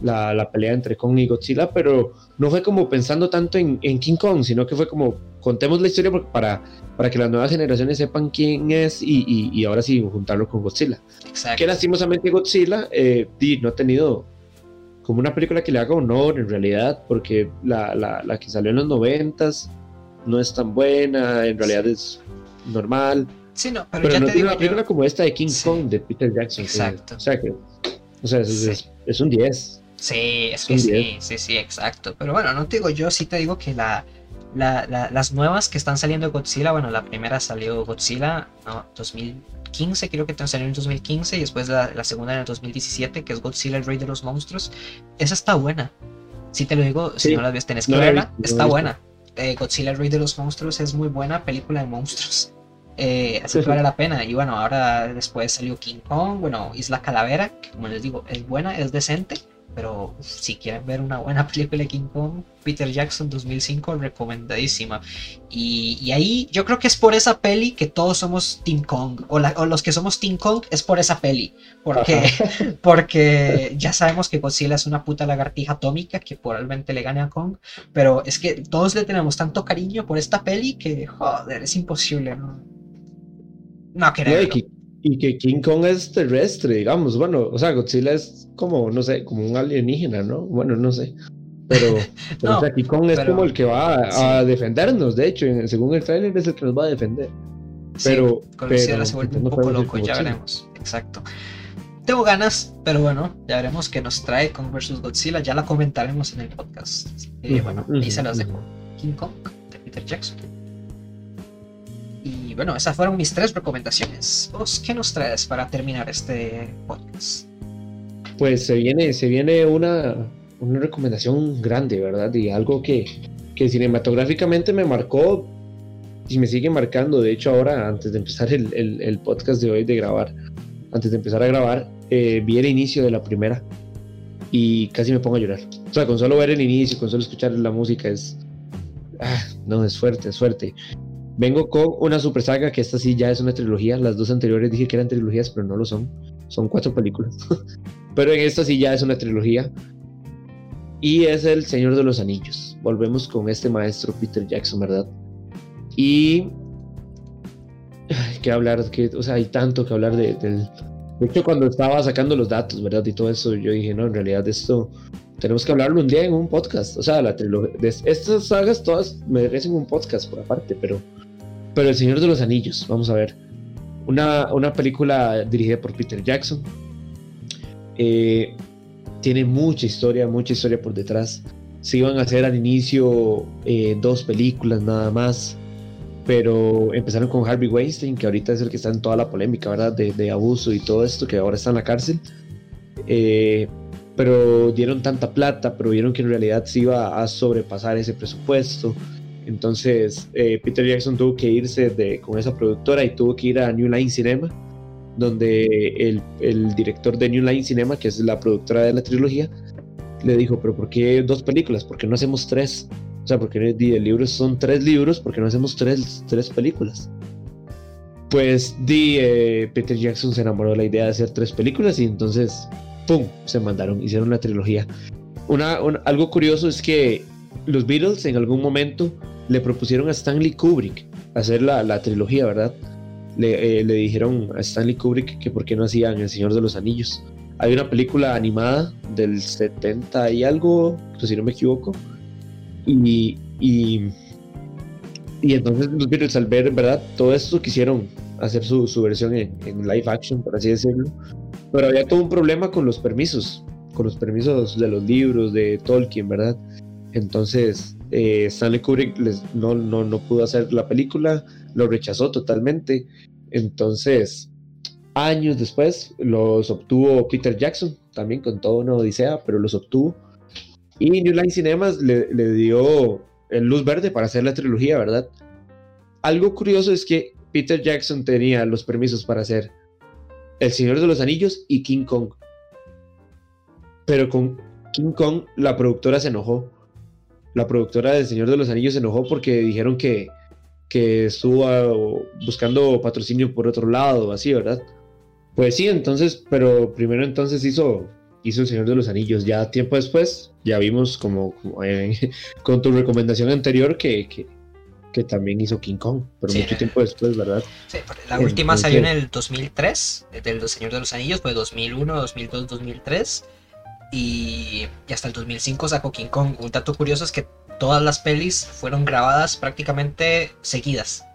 Speaker 1: la, pelea entre Kong y Godzilla, pero no fue como pensando tanto en, King Kong, sino que fue como contemos la historia para, para que las nuevas generaciones sepan quién es y, y, ahora sí juntarlo con Godzilla. Exacto. Que lastimosamente Godzilla eh, no ha tenido como una película que le haga honor en realidad, porque la, la, la que salió en los noventas no es tan buena, en realidad es normal.
Speaker 2: Sí, no, pero, ya
Speaker 1: no
Speaker 2: te
Speaker 1: tiene una película como esta de King Kong de Peter Jackson. Exacto. o sea que, o sea, es, es, un 10.
Speaker 2: Sí, es, que sí, sí, sí, exacto. Pero bueno, no te digo yo, sí te digo que la, la, las nuevas que están saliendo de Godzilla, bueno, la primera salió Godzilla, no, 2015, creo que salió en 2015, y después la, la, segunda en el 2017, que es Godzilla, el rey de los monstruos. Esa está buena. Si te lo digo, si no la ves, tenés que verla, está buena. Eh, Godzilla, el rey de los monstruos, es muy buena película de monstruos. Eh, así que vale la pena. Y bueno, ahora después salió King Kong, bueno, Isla Calavera, que como les digo, es buena, es decente. Pero si quieren ver una buena película de King Kong, Peter Jackson 2005, recomendadísima. Y, ahí yo creo que es por esa peli que todos somos Team Kong. O, los que somos Team Kong es por esa peli. Porque, porque ya sabemos que Godzilla es una puta lagartija atómica que probablemente le gane a Kong. Pero es que todos le tenemos tanto cariño por esta peli que, joder, es imposible, ¿no? No queremos.
Speaker 1: Y que King Kong es terrestre, digamos. Bueno, o sea, Godzilla es como, no sé, como un alienígena, ¿no? Bueno, no sé. Pero, o sea, King Kong es como el que va a, defendernos. De hecho, según el trailer es el que nos va a defender. Pero,
Speaker 2: sí, pero se vuelve un poco loco, ya veremos. Exacto. Tengo ganas, pero bueno, ya veremos qué nos trae Kong vs. Godzilla. Ya la comentaremos en el podcast. Y bueno, ahí se las dejo. King Kong de Peter Jackson. Bueno, esas fueron mis tres recomendaciones. ¿Vos qué nos traes para terminar este podcast?
Speaker 1: Pues se viene, se viene una, una recomendación grande, ¿verdad? Y algo que, que cinematográficamente me marcó y me sigue marcando. De hecho, ahora, antes de empezar el, el, podcast de hoy, de grabar, antes de empezar a grabar, eh, vi el inicio de la primera y casi me pongo a llorar. O sea, con solo ver el inicio, con solo escuchar la música es... Ah, no, es fuerte, es fuerte. Vengo con una super saga que esta sí ya es una trilogía. Las dos anteriores dije que eran trilogías, pero no lo son. Son cuatro películas. pero en esta sí ya es una trilogía. Y es El Señor de los Anillos. Volvemos con este maestro Peter Jackson, ¿verdad? Y... Hay que hablar, que, o sea, hay tanto que hablar de, del... De hecho, cuando estaba sacando los datos, ¿verdad? Y todo eso, yo dije, no, en realidad esto tenemos que hablarlo un día en un podcast. O sea, la trilogía, estas sagas todas merecen un podcast por aparte, pero pero El Señor de los Anillos, vamos a ver. Una, una película dirigida por Peter Jackson. Eh, tiene mucha historia, mucha historia por detrás. Se iban a hacer al inicio eh, dos películas nada más, pero empezaron con Harvey Weinstein, que ahorita es el que está en toda la polémica, ¿verdad? De, de abuso y todo esto, que ahora está en la cárcel. Eh, pero dieron tanta plata, pero vieron que en realidad se iba a sobrepasar ese presupuesto. Entonces eh, Peter Jackson tuvo que irse de, con esa productora y tuvo que ir a New Line Cinema, donde el, el, director de New Line Cinema, que es la productora de la trilogía, le dijo, pero ¿por qué dos películas? ¿Por qué no hacemos tres? O sea, porque el libro son tres libros, ¿por qué no hacemos tres, tres películas? Pues di, eh, Peter Jackson se enamoró de la idea de hacer tres películas y entonces, ¡pum!, se mandaron, hicieron una trilogía. Una, algo curioso es que los Beatles en algún momento le propusieron a Stanley Kubrick hacer la, la trilogía, ¿verdad? Le, eh, le, dijeron a Stanley Kubrick que por qué no hacían El Señor de los Anillos. Hay una película animada del 70 y algo, si no me equivoco. Y, y, y entonces los Beatles al ver, ¿verdad? Todo esto quisieron hacer su, su versión en, en, live action, por así decirlo. Pero había todo un problema con los permisos, con los permisos de los libros de Tolkien, ¿verdad? Entonces, eh, Stanley Kubrick no, no, no pudo hacer la película, lo rechazó totalmente. Entonces, años después los obtuvo Peter Jackson, también con toda una odisea, pero los obtuvo. Y New Line Cinemas le, le dio el luz verde para hacer la trilogía, ¿verdad? Algo curioso es que Peter Jackson tenía los permisos para hacer El Señor de los Anillos y King Kong. Pero con King Kong, la productora se enojó. La productora del Señor de los Anillos se enojó porque dijeron que, que estuvo ah, buscando patrocinio por otro lado, así, ¿verdad? Pues sí, entonces, pero primero entonces hizo, hizo El Señor de los Anillos. Ya tiempo después, ya vimos como, con tu recomendación anterior que, que, que, también hizo King Kong, pero mucho tiempo después, ¿verdad?
Speaker 2: Sí, la última salió en el 2003, del Señor de los Anillos, fue 2001, 2002, 2003 y, hasta el 2005 sacó King Kong. Un dato curioso es que todas las pelis fueron grabadas prácticamente seguidas.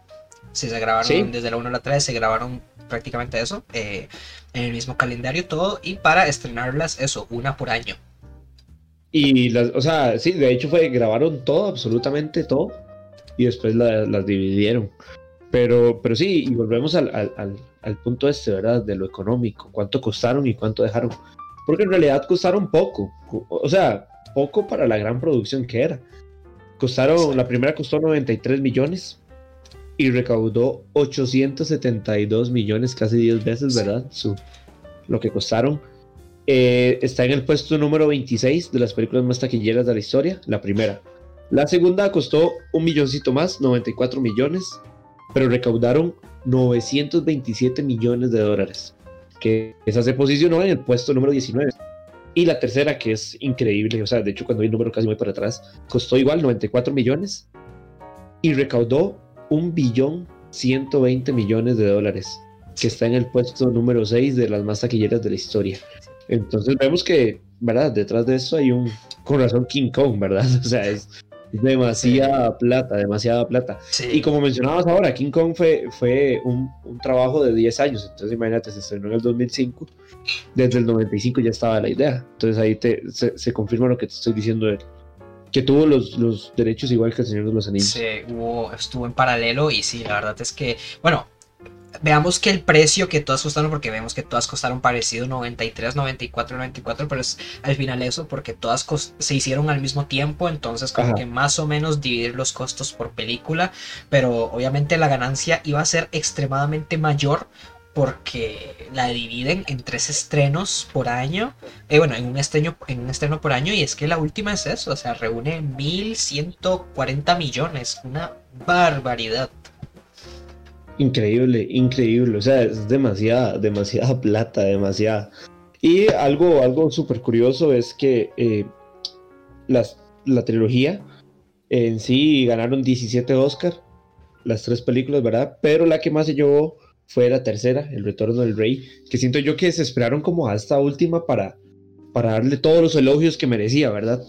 Speaker 2: Si se grabaron desde la 1 a la 3, se grabaron prácticamente eso, eh, en el mismo calendario todo, y para estrenarlas eso, una por año.
Speaker 1: Y las, o sea, sí, de hecho fue, grabaron todo, absolutamente todo, y después las dividieron. Pero, pero sí, y volvemos al, al, al, punto este, ¿verdad? De lo económico, cuánto costaron y cuánto dejaron porque en realidad costaron poco, o sea, poco para la gran producción que era. Costaron, la primera costó 93 millones y recaudó 872 millones, casi 10 veces, ¿verdad? Su, lo que costaron. Eh, está en el puesto número 26 de las películas más taquilleras de la historia, la primera. La segunda costó un milloncito más, 94 millones, pero recaudaron 927 millones de dólares que esa se posicionó en el puesto número 19. Y la tercera, que es increíble, o sea, de hecho cuando vi el número casi muy para atrás, costó igual 94 millones y recaudó un billón 120 millones de dólares, que está en el puesto número 6 de las más taquilleras de la historia. Entonces vemos que, ¿verdad? Detrás de eso hay un, con razón, King Kong, ¿verdad? O sea, es, demasiada plata, demasiada plata. Y como mencionabas ahora, King Kong fue, fue un, un, trabajo de 10 años, entonces imagínate, se estrenó en el 2005, desde el 95 ya estaba la idea, entonces ahí te, se, se confirma lo que te estoy diciendo de que tuvo los, los derechos igual que el Señor de los Anillos.
Speaker 2: Sí, estuvo en paralelo y sí, la verdad es que, bueno, veamos que el precio que todas costaron, porque vemos que todas costaron parecido, 93, 94, 94, pero es al final eso, porque todas se hicieron al mismo tiempo, entonces como que más o menos dividir los costos por película, pero obviamente la ganancia iba a ser extremadamente mayor porque la dividen en tres estrenos por año, eh, bueno, en un, estreno, en un estreno por año, y es que la última es eso, o sea, reúne 1.140 millones, una barbaridad.
Speaker 1: Increíble, increíble. O sea, es demasiada, demasiada plata, demasiada. Y algo, algo súper curioso es que eh, la trilogía en sí ganaron 17 Oscar, las tres películas, ¿verdad? Pero la que más se llevó fue la tercera, El Retorno del Rey, que siento yo que se esperaron como a esta última para, para darle todos los elogios que merecía, ¿verdad?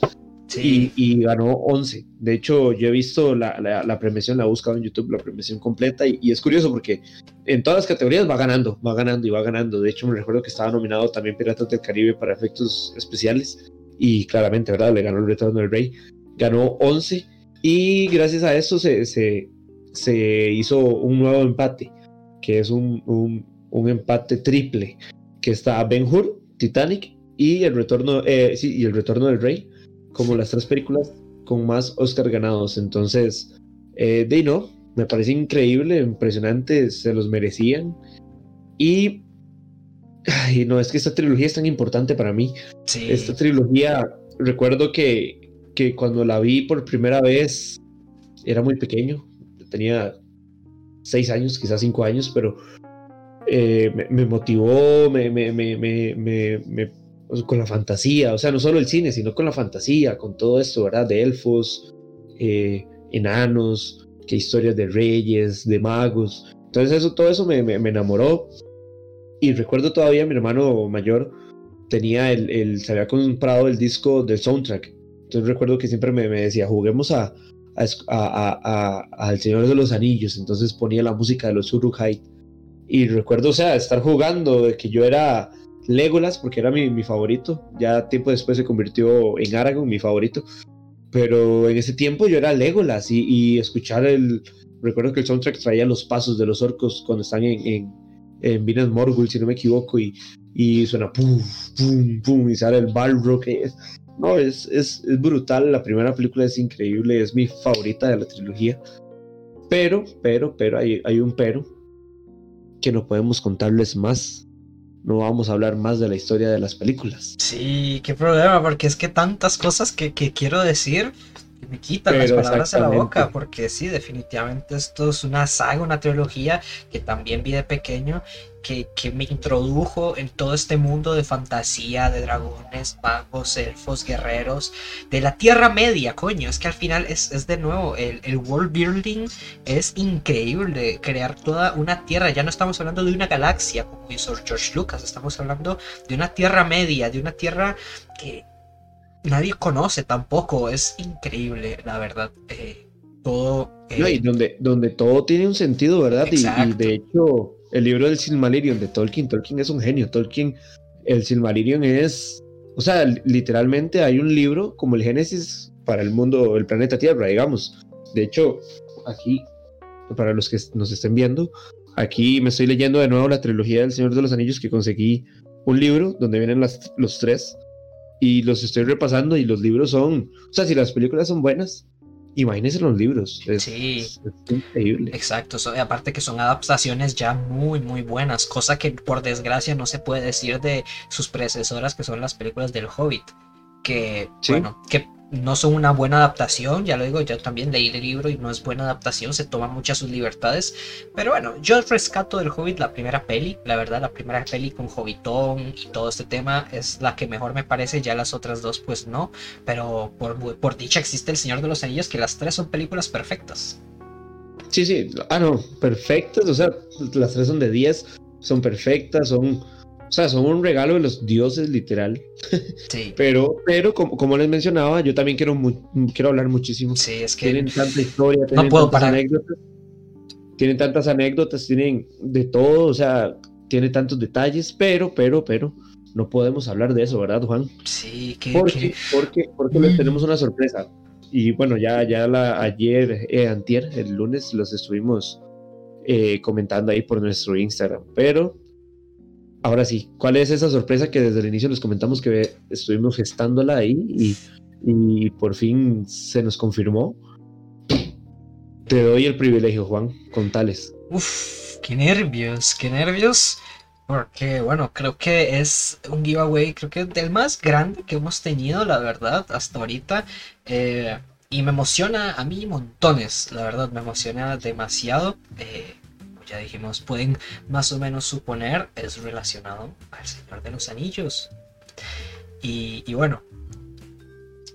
Speaker 1: Y, ganó 11. De hecho, yo he visto la, la, premiación, la he buscado en YouTube, la premiación completa, y, es curioso porque en todas las categorías va ganando, va ganando y va ganando. De hecho, me recuerdo que estaba nominado también Piratas del Caribe para efectos especiales, y claramente, ¿verdad? Le ganó el Retorno del Rey. Ganó 11, y gracias a eso se, se, se hizo un nuevo empate, que es un, un, un empate triple, que está Ben Hur, Titanic, y el retorno, eh, sí, y el retorno del Rey como las tres películas con más Oscar ganados. Entonces, eh, de no, me parece increíble, impresionante, se los merecían. Y, ay, no, es que esta trilogía es tan importante para mí. Esta trilogía, recuerdo que, que cuando la vi por primera vez, era muy pequeño, tenía seis años, quizás cinco años, pero eh, me, me, motivó, me, me, me con la fantasía, o sea, no solo el cine, sino con la fantasía, con todo esto, ¿verdad? De elfos, eh, enanos, que historias de reyes, de magos. Entonces eso, todo eso me, me, enamoró. Y recuerdo todavía mi hermano mayor tenía el, el, se había comprado el disco del soundtrack. Entonces recuerdo que siempre me, me decía, juguemos a, a, a, a, El Señor de los Anillos. Entonces ponía la música de los Uruk-hai. Y recuerdo, o sea, estar jugando, de que yo era Legolas, porque era mi, favorito. Ya tiempo después se convirtió en Aragorn, mi favorito. Pero en ese tiempo yo era Legolas y, escuchar el. Recuerdo que el soundtrack traía los pasos de los orcos cuando están en, en, en Minas Morgul, si no me equivoco, y, y suena pum, pum, pum, y sale el Balrog. Es, no, es, es, es brutal. La primera película es increíble, es mi favorita de la trilogía. Pero, pero, pero, hay, hay un pero que no podemos contarles más no vamos a hablar más de la historia de las películas.
Speaker 2: Sí, qué problema, porque es que tantas cosas que, que quiero decir me quitan las palabras de la boca, porque sí, definitivamente esto es una saga, una trilogía que también vi de pequeño, que, que, me introdujo en todo este mundo de fantasía, de dragones, magos, elfos, guerreros, de la Tierra Media, coño, es que al final es, es de nuevo, el, el, world building es increíble, crear toda una tierra, ya no estamos hablando de una galaxia como hizo George Lucas, estamos hablando de una Tierra Media, de una Tierra que nadie conoce tampoco. Es increíble, la verdad. Eh, todo.
Speaker 1: Eh, donde, donde todo tiene un sentido, ¿verdad? Y, de hecho, el libro del Silmarillion de Tolkien, Tolkien es un genio. Tolkien, el Silmarillion es. O sea, literalmente hay un libro como el Génesis para el mundo, el planeta Tierra, digamos. De hecho, aquí, para los que nos estén viendo, aquí me estoy leyendo de nuevo la trilogía del Señor de los Anillos que conseguí un libro donde vienen las, los tres y los estoy repasando y los libros son, o sea, si las películas son buenas, imagínense los libros.
Speaker 2: sí, increíble. Exacto, aparte que son adaptaciones ya muy, muy buenas, cosa que por desgracia no se puede decir de sus predecesoras que son las películas del Hobbit. Que, bueno, que no son una buena adaptación, ya lo digo, yo también leí el libro y no es buena adaptación, se toman muchas sus libertades, pero bueno, yo rescato del Hobbit la primera peli, la verdad, la primera peli con Hobbitón y todo este tema es la que mejor me parece, ya las otras dos pues no, pero por, por dicha existe El Señor de los Anillos, que las tres son películas perfectas.
Speaker 1: Sí, sí, ah no, perfectas, o sea, las tres son de 10, son perfectas, son o sea, son un regalo de los dioses, literal. Sí. pero, pero como, les mencionaba, yo también quiero, quiero hablar muchísimo.
Speaker 2: Sí, es que.
Speaker 1: Tienen tanta historia, tienen no puedo tantas anécdotas. Tienen tantas anécdotas, tienen de todo, o sea, tiene tantos detalles, pero, pero, pero, no podemos hablar de eso, ¿verdad, Juan?
Speaker 2: Sí, que.
Speaker 1: Porque, porque, porque les mm. tenemos una sorpresa. Y bueno, ya, ya la, ayer, eh, antier, el lunes, los estuvimos eh, comentando ahí por nuestro Instagram. Pero ahora sí, ¿cuál es esa sorpresa que desde el inicio les comentamos que estuvimos gestándola ahí y, y por fin se nos confirmó? Te doy el privilegio, Juan, con tales.
Speaker 2: Uf, qué nervios, qué nervios. Porque, bueno, creo que es un giveaway, creo que del más grande que hemos tenido, la verdad, hasta ahorita. Eh, y me emociona a mí montones, la verdad, me emociona demasiado. Eh, ya dijimos, pueden más o menos suponer, es relacionado al Señor de los Anillos. Y, bueno,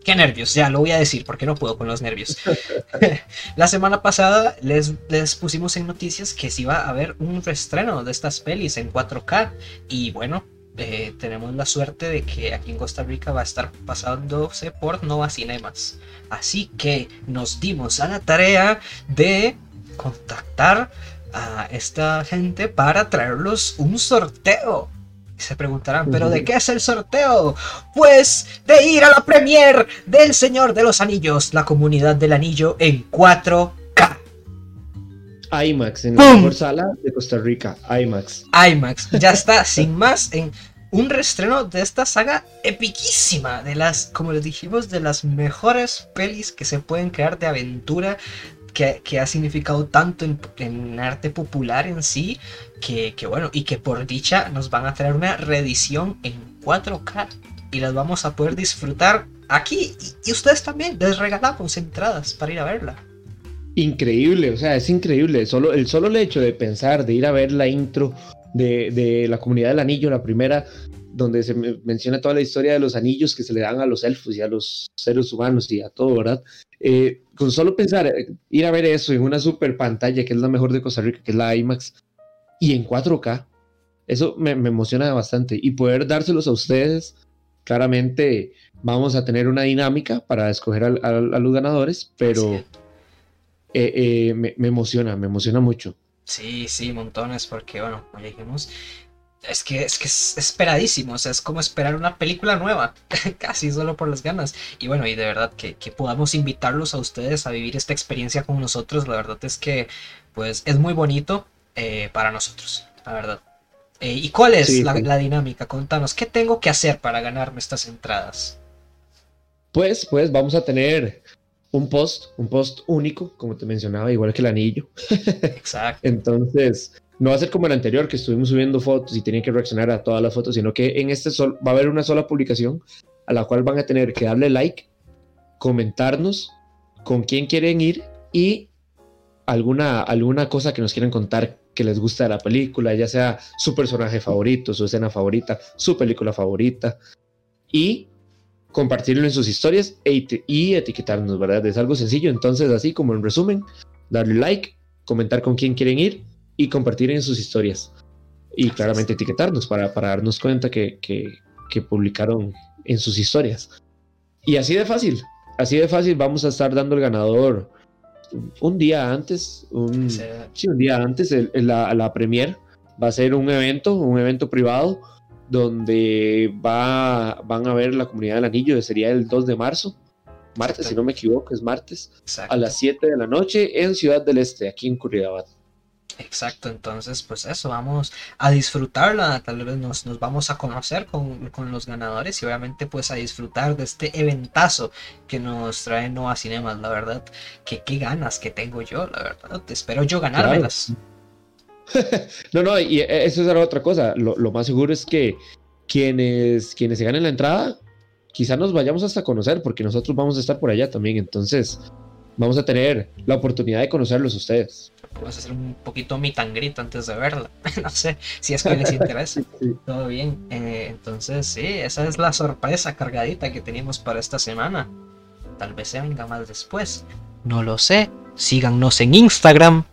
Speaker 2: qué nervios, ya lo voy a decir porque no puedo con los nervios. la semana pasada les, les pusimos en noticias que se iba a haber un reestreno de estas pelis en 4K. Y bueno, eh, tenemos la suerte de que aquí en Costa Rica va a estar pasándose por Nova Cinemas. Así que nos dimos a la tarea de contactar a esta gente para traerlos un sorteo. Y se preguntarán, ¿pero de qué es el sorteo? Pues de ir a la premier del Señor de los Anillos, la comunidad del anillo en 4K.
Speaker 1: IMAX, en la mejor sala de Costa Rica, IMAX.
Speaker 2: IMAX, ya está, sin más, en un reestreno de esta saga epiquísima, de las, como les dijimos, de las mejores pelis que se pueden crear de aventura, que, ha significado tanto en, arte popular en sí, que, bueno, y que por dicha nos van a traer una reedición en 4K y las vamos a poder disfrutar aquí y, ustedes también les regalamos entradas para ir a verla.
Speaker 1: Increíble, o sea, es increíble. Solo, el solo hecho de pensar, de ir a ver la intro de, de la comunidad del anillo, la primera, donde se menciona toda la historia de los anillos que se le dan a los elfos y a los seres humanos y a todo, ¿verdad? Eh, con solo pensar, eh, ir a ver eso en una super pantalla, que es la mejor de Costa Rica, que es la IMAX, y en 4K, eso me, emociona bastante. Y poder dárselos a ustedes, claramente vamos a tener una dinámica para escoger a, los ganadores, pero eh, me, me, emociona, me emociona mucho.
Speaker 2: Sí, sí, montones, porque bueno, como ya dijimos, es que, es que es esperadísimo, o sea, es como esperar una película nueva, casi solo por las ganas. Y bueno, y de verdad que, podamos invitarlos a ustedes a vivir esta experiencia con nosotros, la verdad es que pues es muy bonito eh, para nosotros, la verdad. Eh, ¿Y cuál es la, la, dinámica? Contanos, ¿qué tengo que hacer para ganarme estas entradas?
Speaker 1: Pues, pues vamos a tener un post, un post único, como te mencionaba, igual que el anillo.
Speaker 2: Exacto.
Speaker 1: Entonces, no va a ser como el anterior que estuvimos subiendo fotos y tenían que reaccionar a todas las fotos, sino que en este sol va a haber una sola publicación a la cual van a tener que darle like, comentarnos con quién quieren ir y alguna, alguna cosa que nos quieran contar que les gusta de la película, ya sea su personaje favorito, su escena favorita, su película favorita, y compartirlo en sus historias e y etiquetarnos, ¿verdad? Es algo sencillo, entonces así como en resumen, darle like, comentar con quién quieren ir y compartir en sus historias. Y claramente etiquetarnos para, para darnos cuenta que, que, que publicaron en sus historias. Y así de fácil, así de fácil vamos a estar dando el ganador un día antes, un, sí. un día antes, la, la premier va a ser un evento, un evento privado, donde va, van a ver la comunidad del anillo, sería el 2 de marzo, martes, si no me equivoco, es martes, a las 7 de la noche en Ciudad del Este, aquí en Curridabat.
Speaker 2: Exacto, entonces pues eso, vamos a disfrutarla, tal vez nos, nos vamos a conocer con, con, los ganadores y obviamente pues a disfrutar de este eventazo que nos trae Nova Cinemas, la verdad, que qué ganas que tengo yo, la verdad, espero yo ganármelas.
Speaker 1: No, no, y eso es otra cosa, lo, lo, más seguro es que quienes, quienes se ganen la entrada, quizá nos vayamos hasta conocer, porque nosotros vamos a estar por allá también, entonces vamos a tener la oportunidad de conocerlos ustedes
Speaker 2: vamos a hacer un poquito mi tangrito antes de verla. no sé si es que les interesa. Todo bien. Eh, entonces, sí, esa es la sorpresa cargadita que teníamos para esta semana. Tal vez se venga más después. No lo sé. Síganos en Instagram.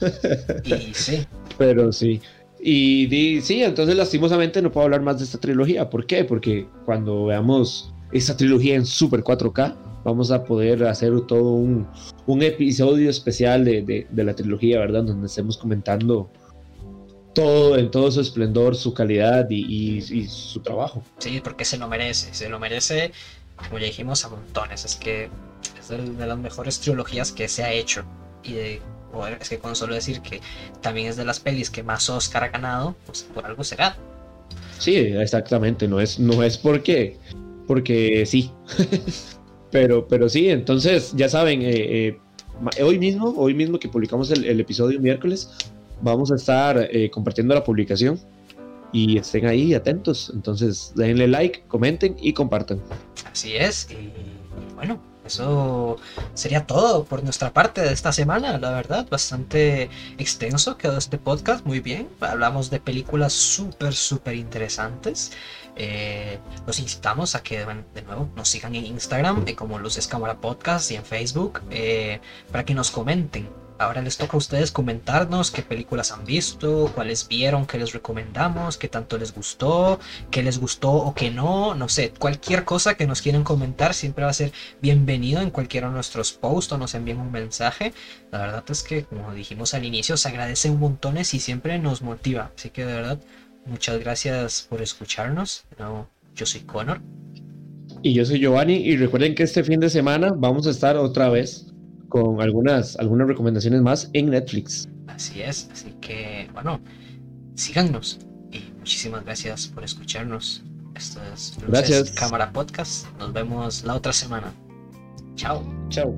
Speaker 1: y sí. Pero sí. Y, sí, entonces lastimosamente no puedo hablar más de esta trilogía. ¿Por qué? Porque cuando veamos esta trilogía en Super 4K, vamos a poder hacer todo un, un episodio especial de, de, de, la trilogía, ¿verdad? Donde estemos comentando todo en todo su esplendor, su calidad y, y, y, su trabajo.
Speaker 2: Sí, porque se lo merece, se lo merece, como ya dijimos, a montones. Es que es de, de las mejores trilogías que se ha hecho. Y de, bueno, es que con solo decir que también es de las pelis que más Oscar ha ganado, pues por algo será.
Speaker 1: Sí, exactamente, no es, no es porque, porque sí. Pero, pero sí, entonces ya saben, eh, eh, hoy mismo, hoy mismo que publicamos el, episodio miércoles, vamos a estar eh, compartiendo la publicación y estén ahí atentos. Entonces denle like, comenten y compartan.
Speaker 2: Así es. Y bueno, eso sería todo por nuestra parte de esta semana, la verdad, bastante extenso quedó este podcast, muy bien, hablamos de películas súper, súper interesantes. Eh, los incitamos a que de nuevo nos sigan en Instagram eh, como Luces Cámara Podcast y en Facebook eh, para que nos comenten. Ahora les toca a ustedes comentarnos qué películas han visto, cuáles vieron, qué les recomendamos, qué tanto les gustó, qué les gustó o qué no, no sé, cualquier cosa que nos quieran comentar siempre va a ser bienvenido en cualquiera de nuestros posts o nos envíen un mensaje. La verdad es que, como dijimos al inicio, se agradece un y siempre nos motiva. Así que de verdad, Muchas gracias por escucharnos. No, yo soy Connor.
Speaker 1: Y yo soy Giovanni. Y recuerden que este fin de semana vamos a estar otra vez con algunas, algunas recomendaciones más en Netflix.
Speaker 2: Así es. Así que, bueno, síganos. Y muchísimas gracias por escucharnos. Esto es
Speaker 1: gracias.
Speaker 2: Cámara Podcast. Nos vemos la otra semana. Chao.
Speaker 1: Chao.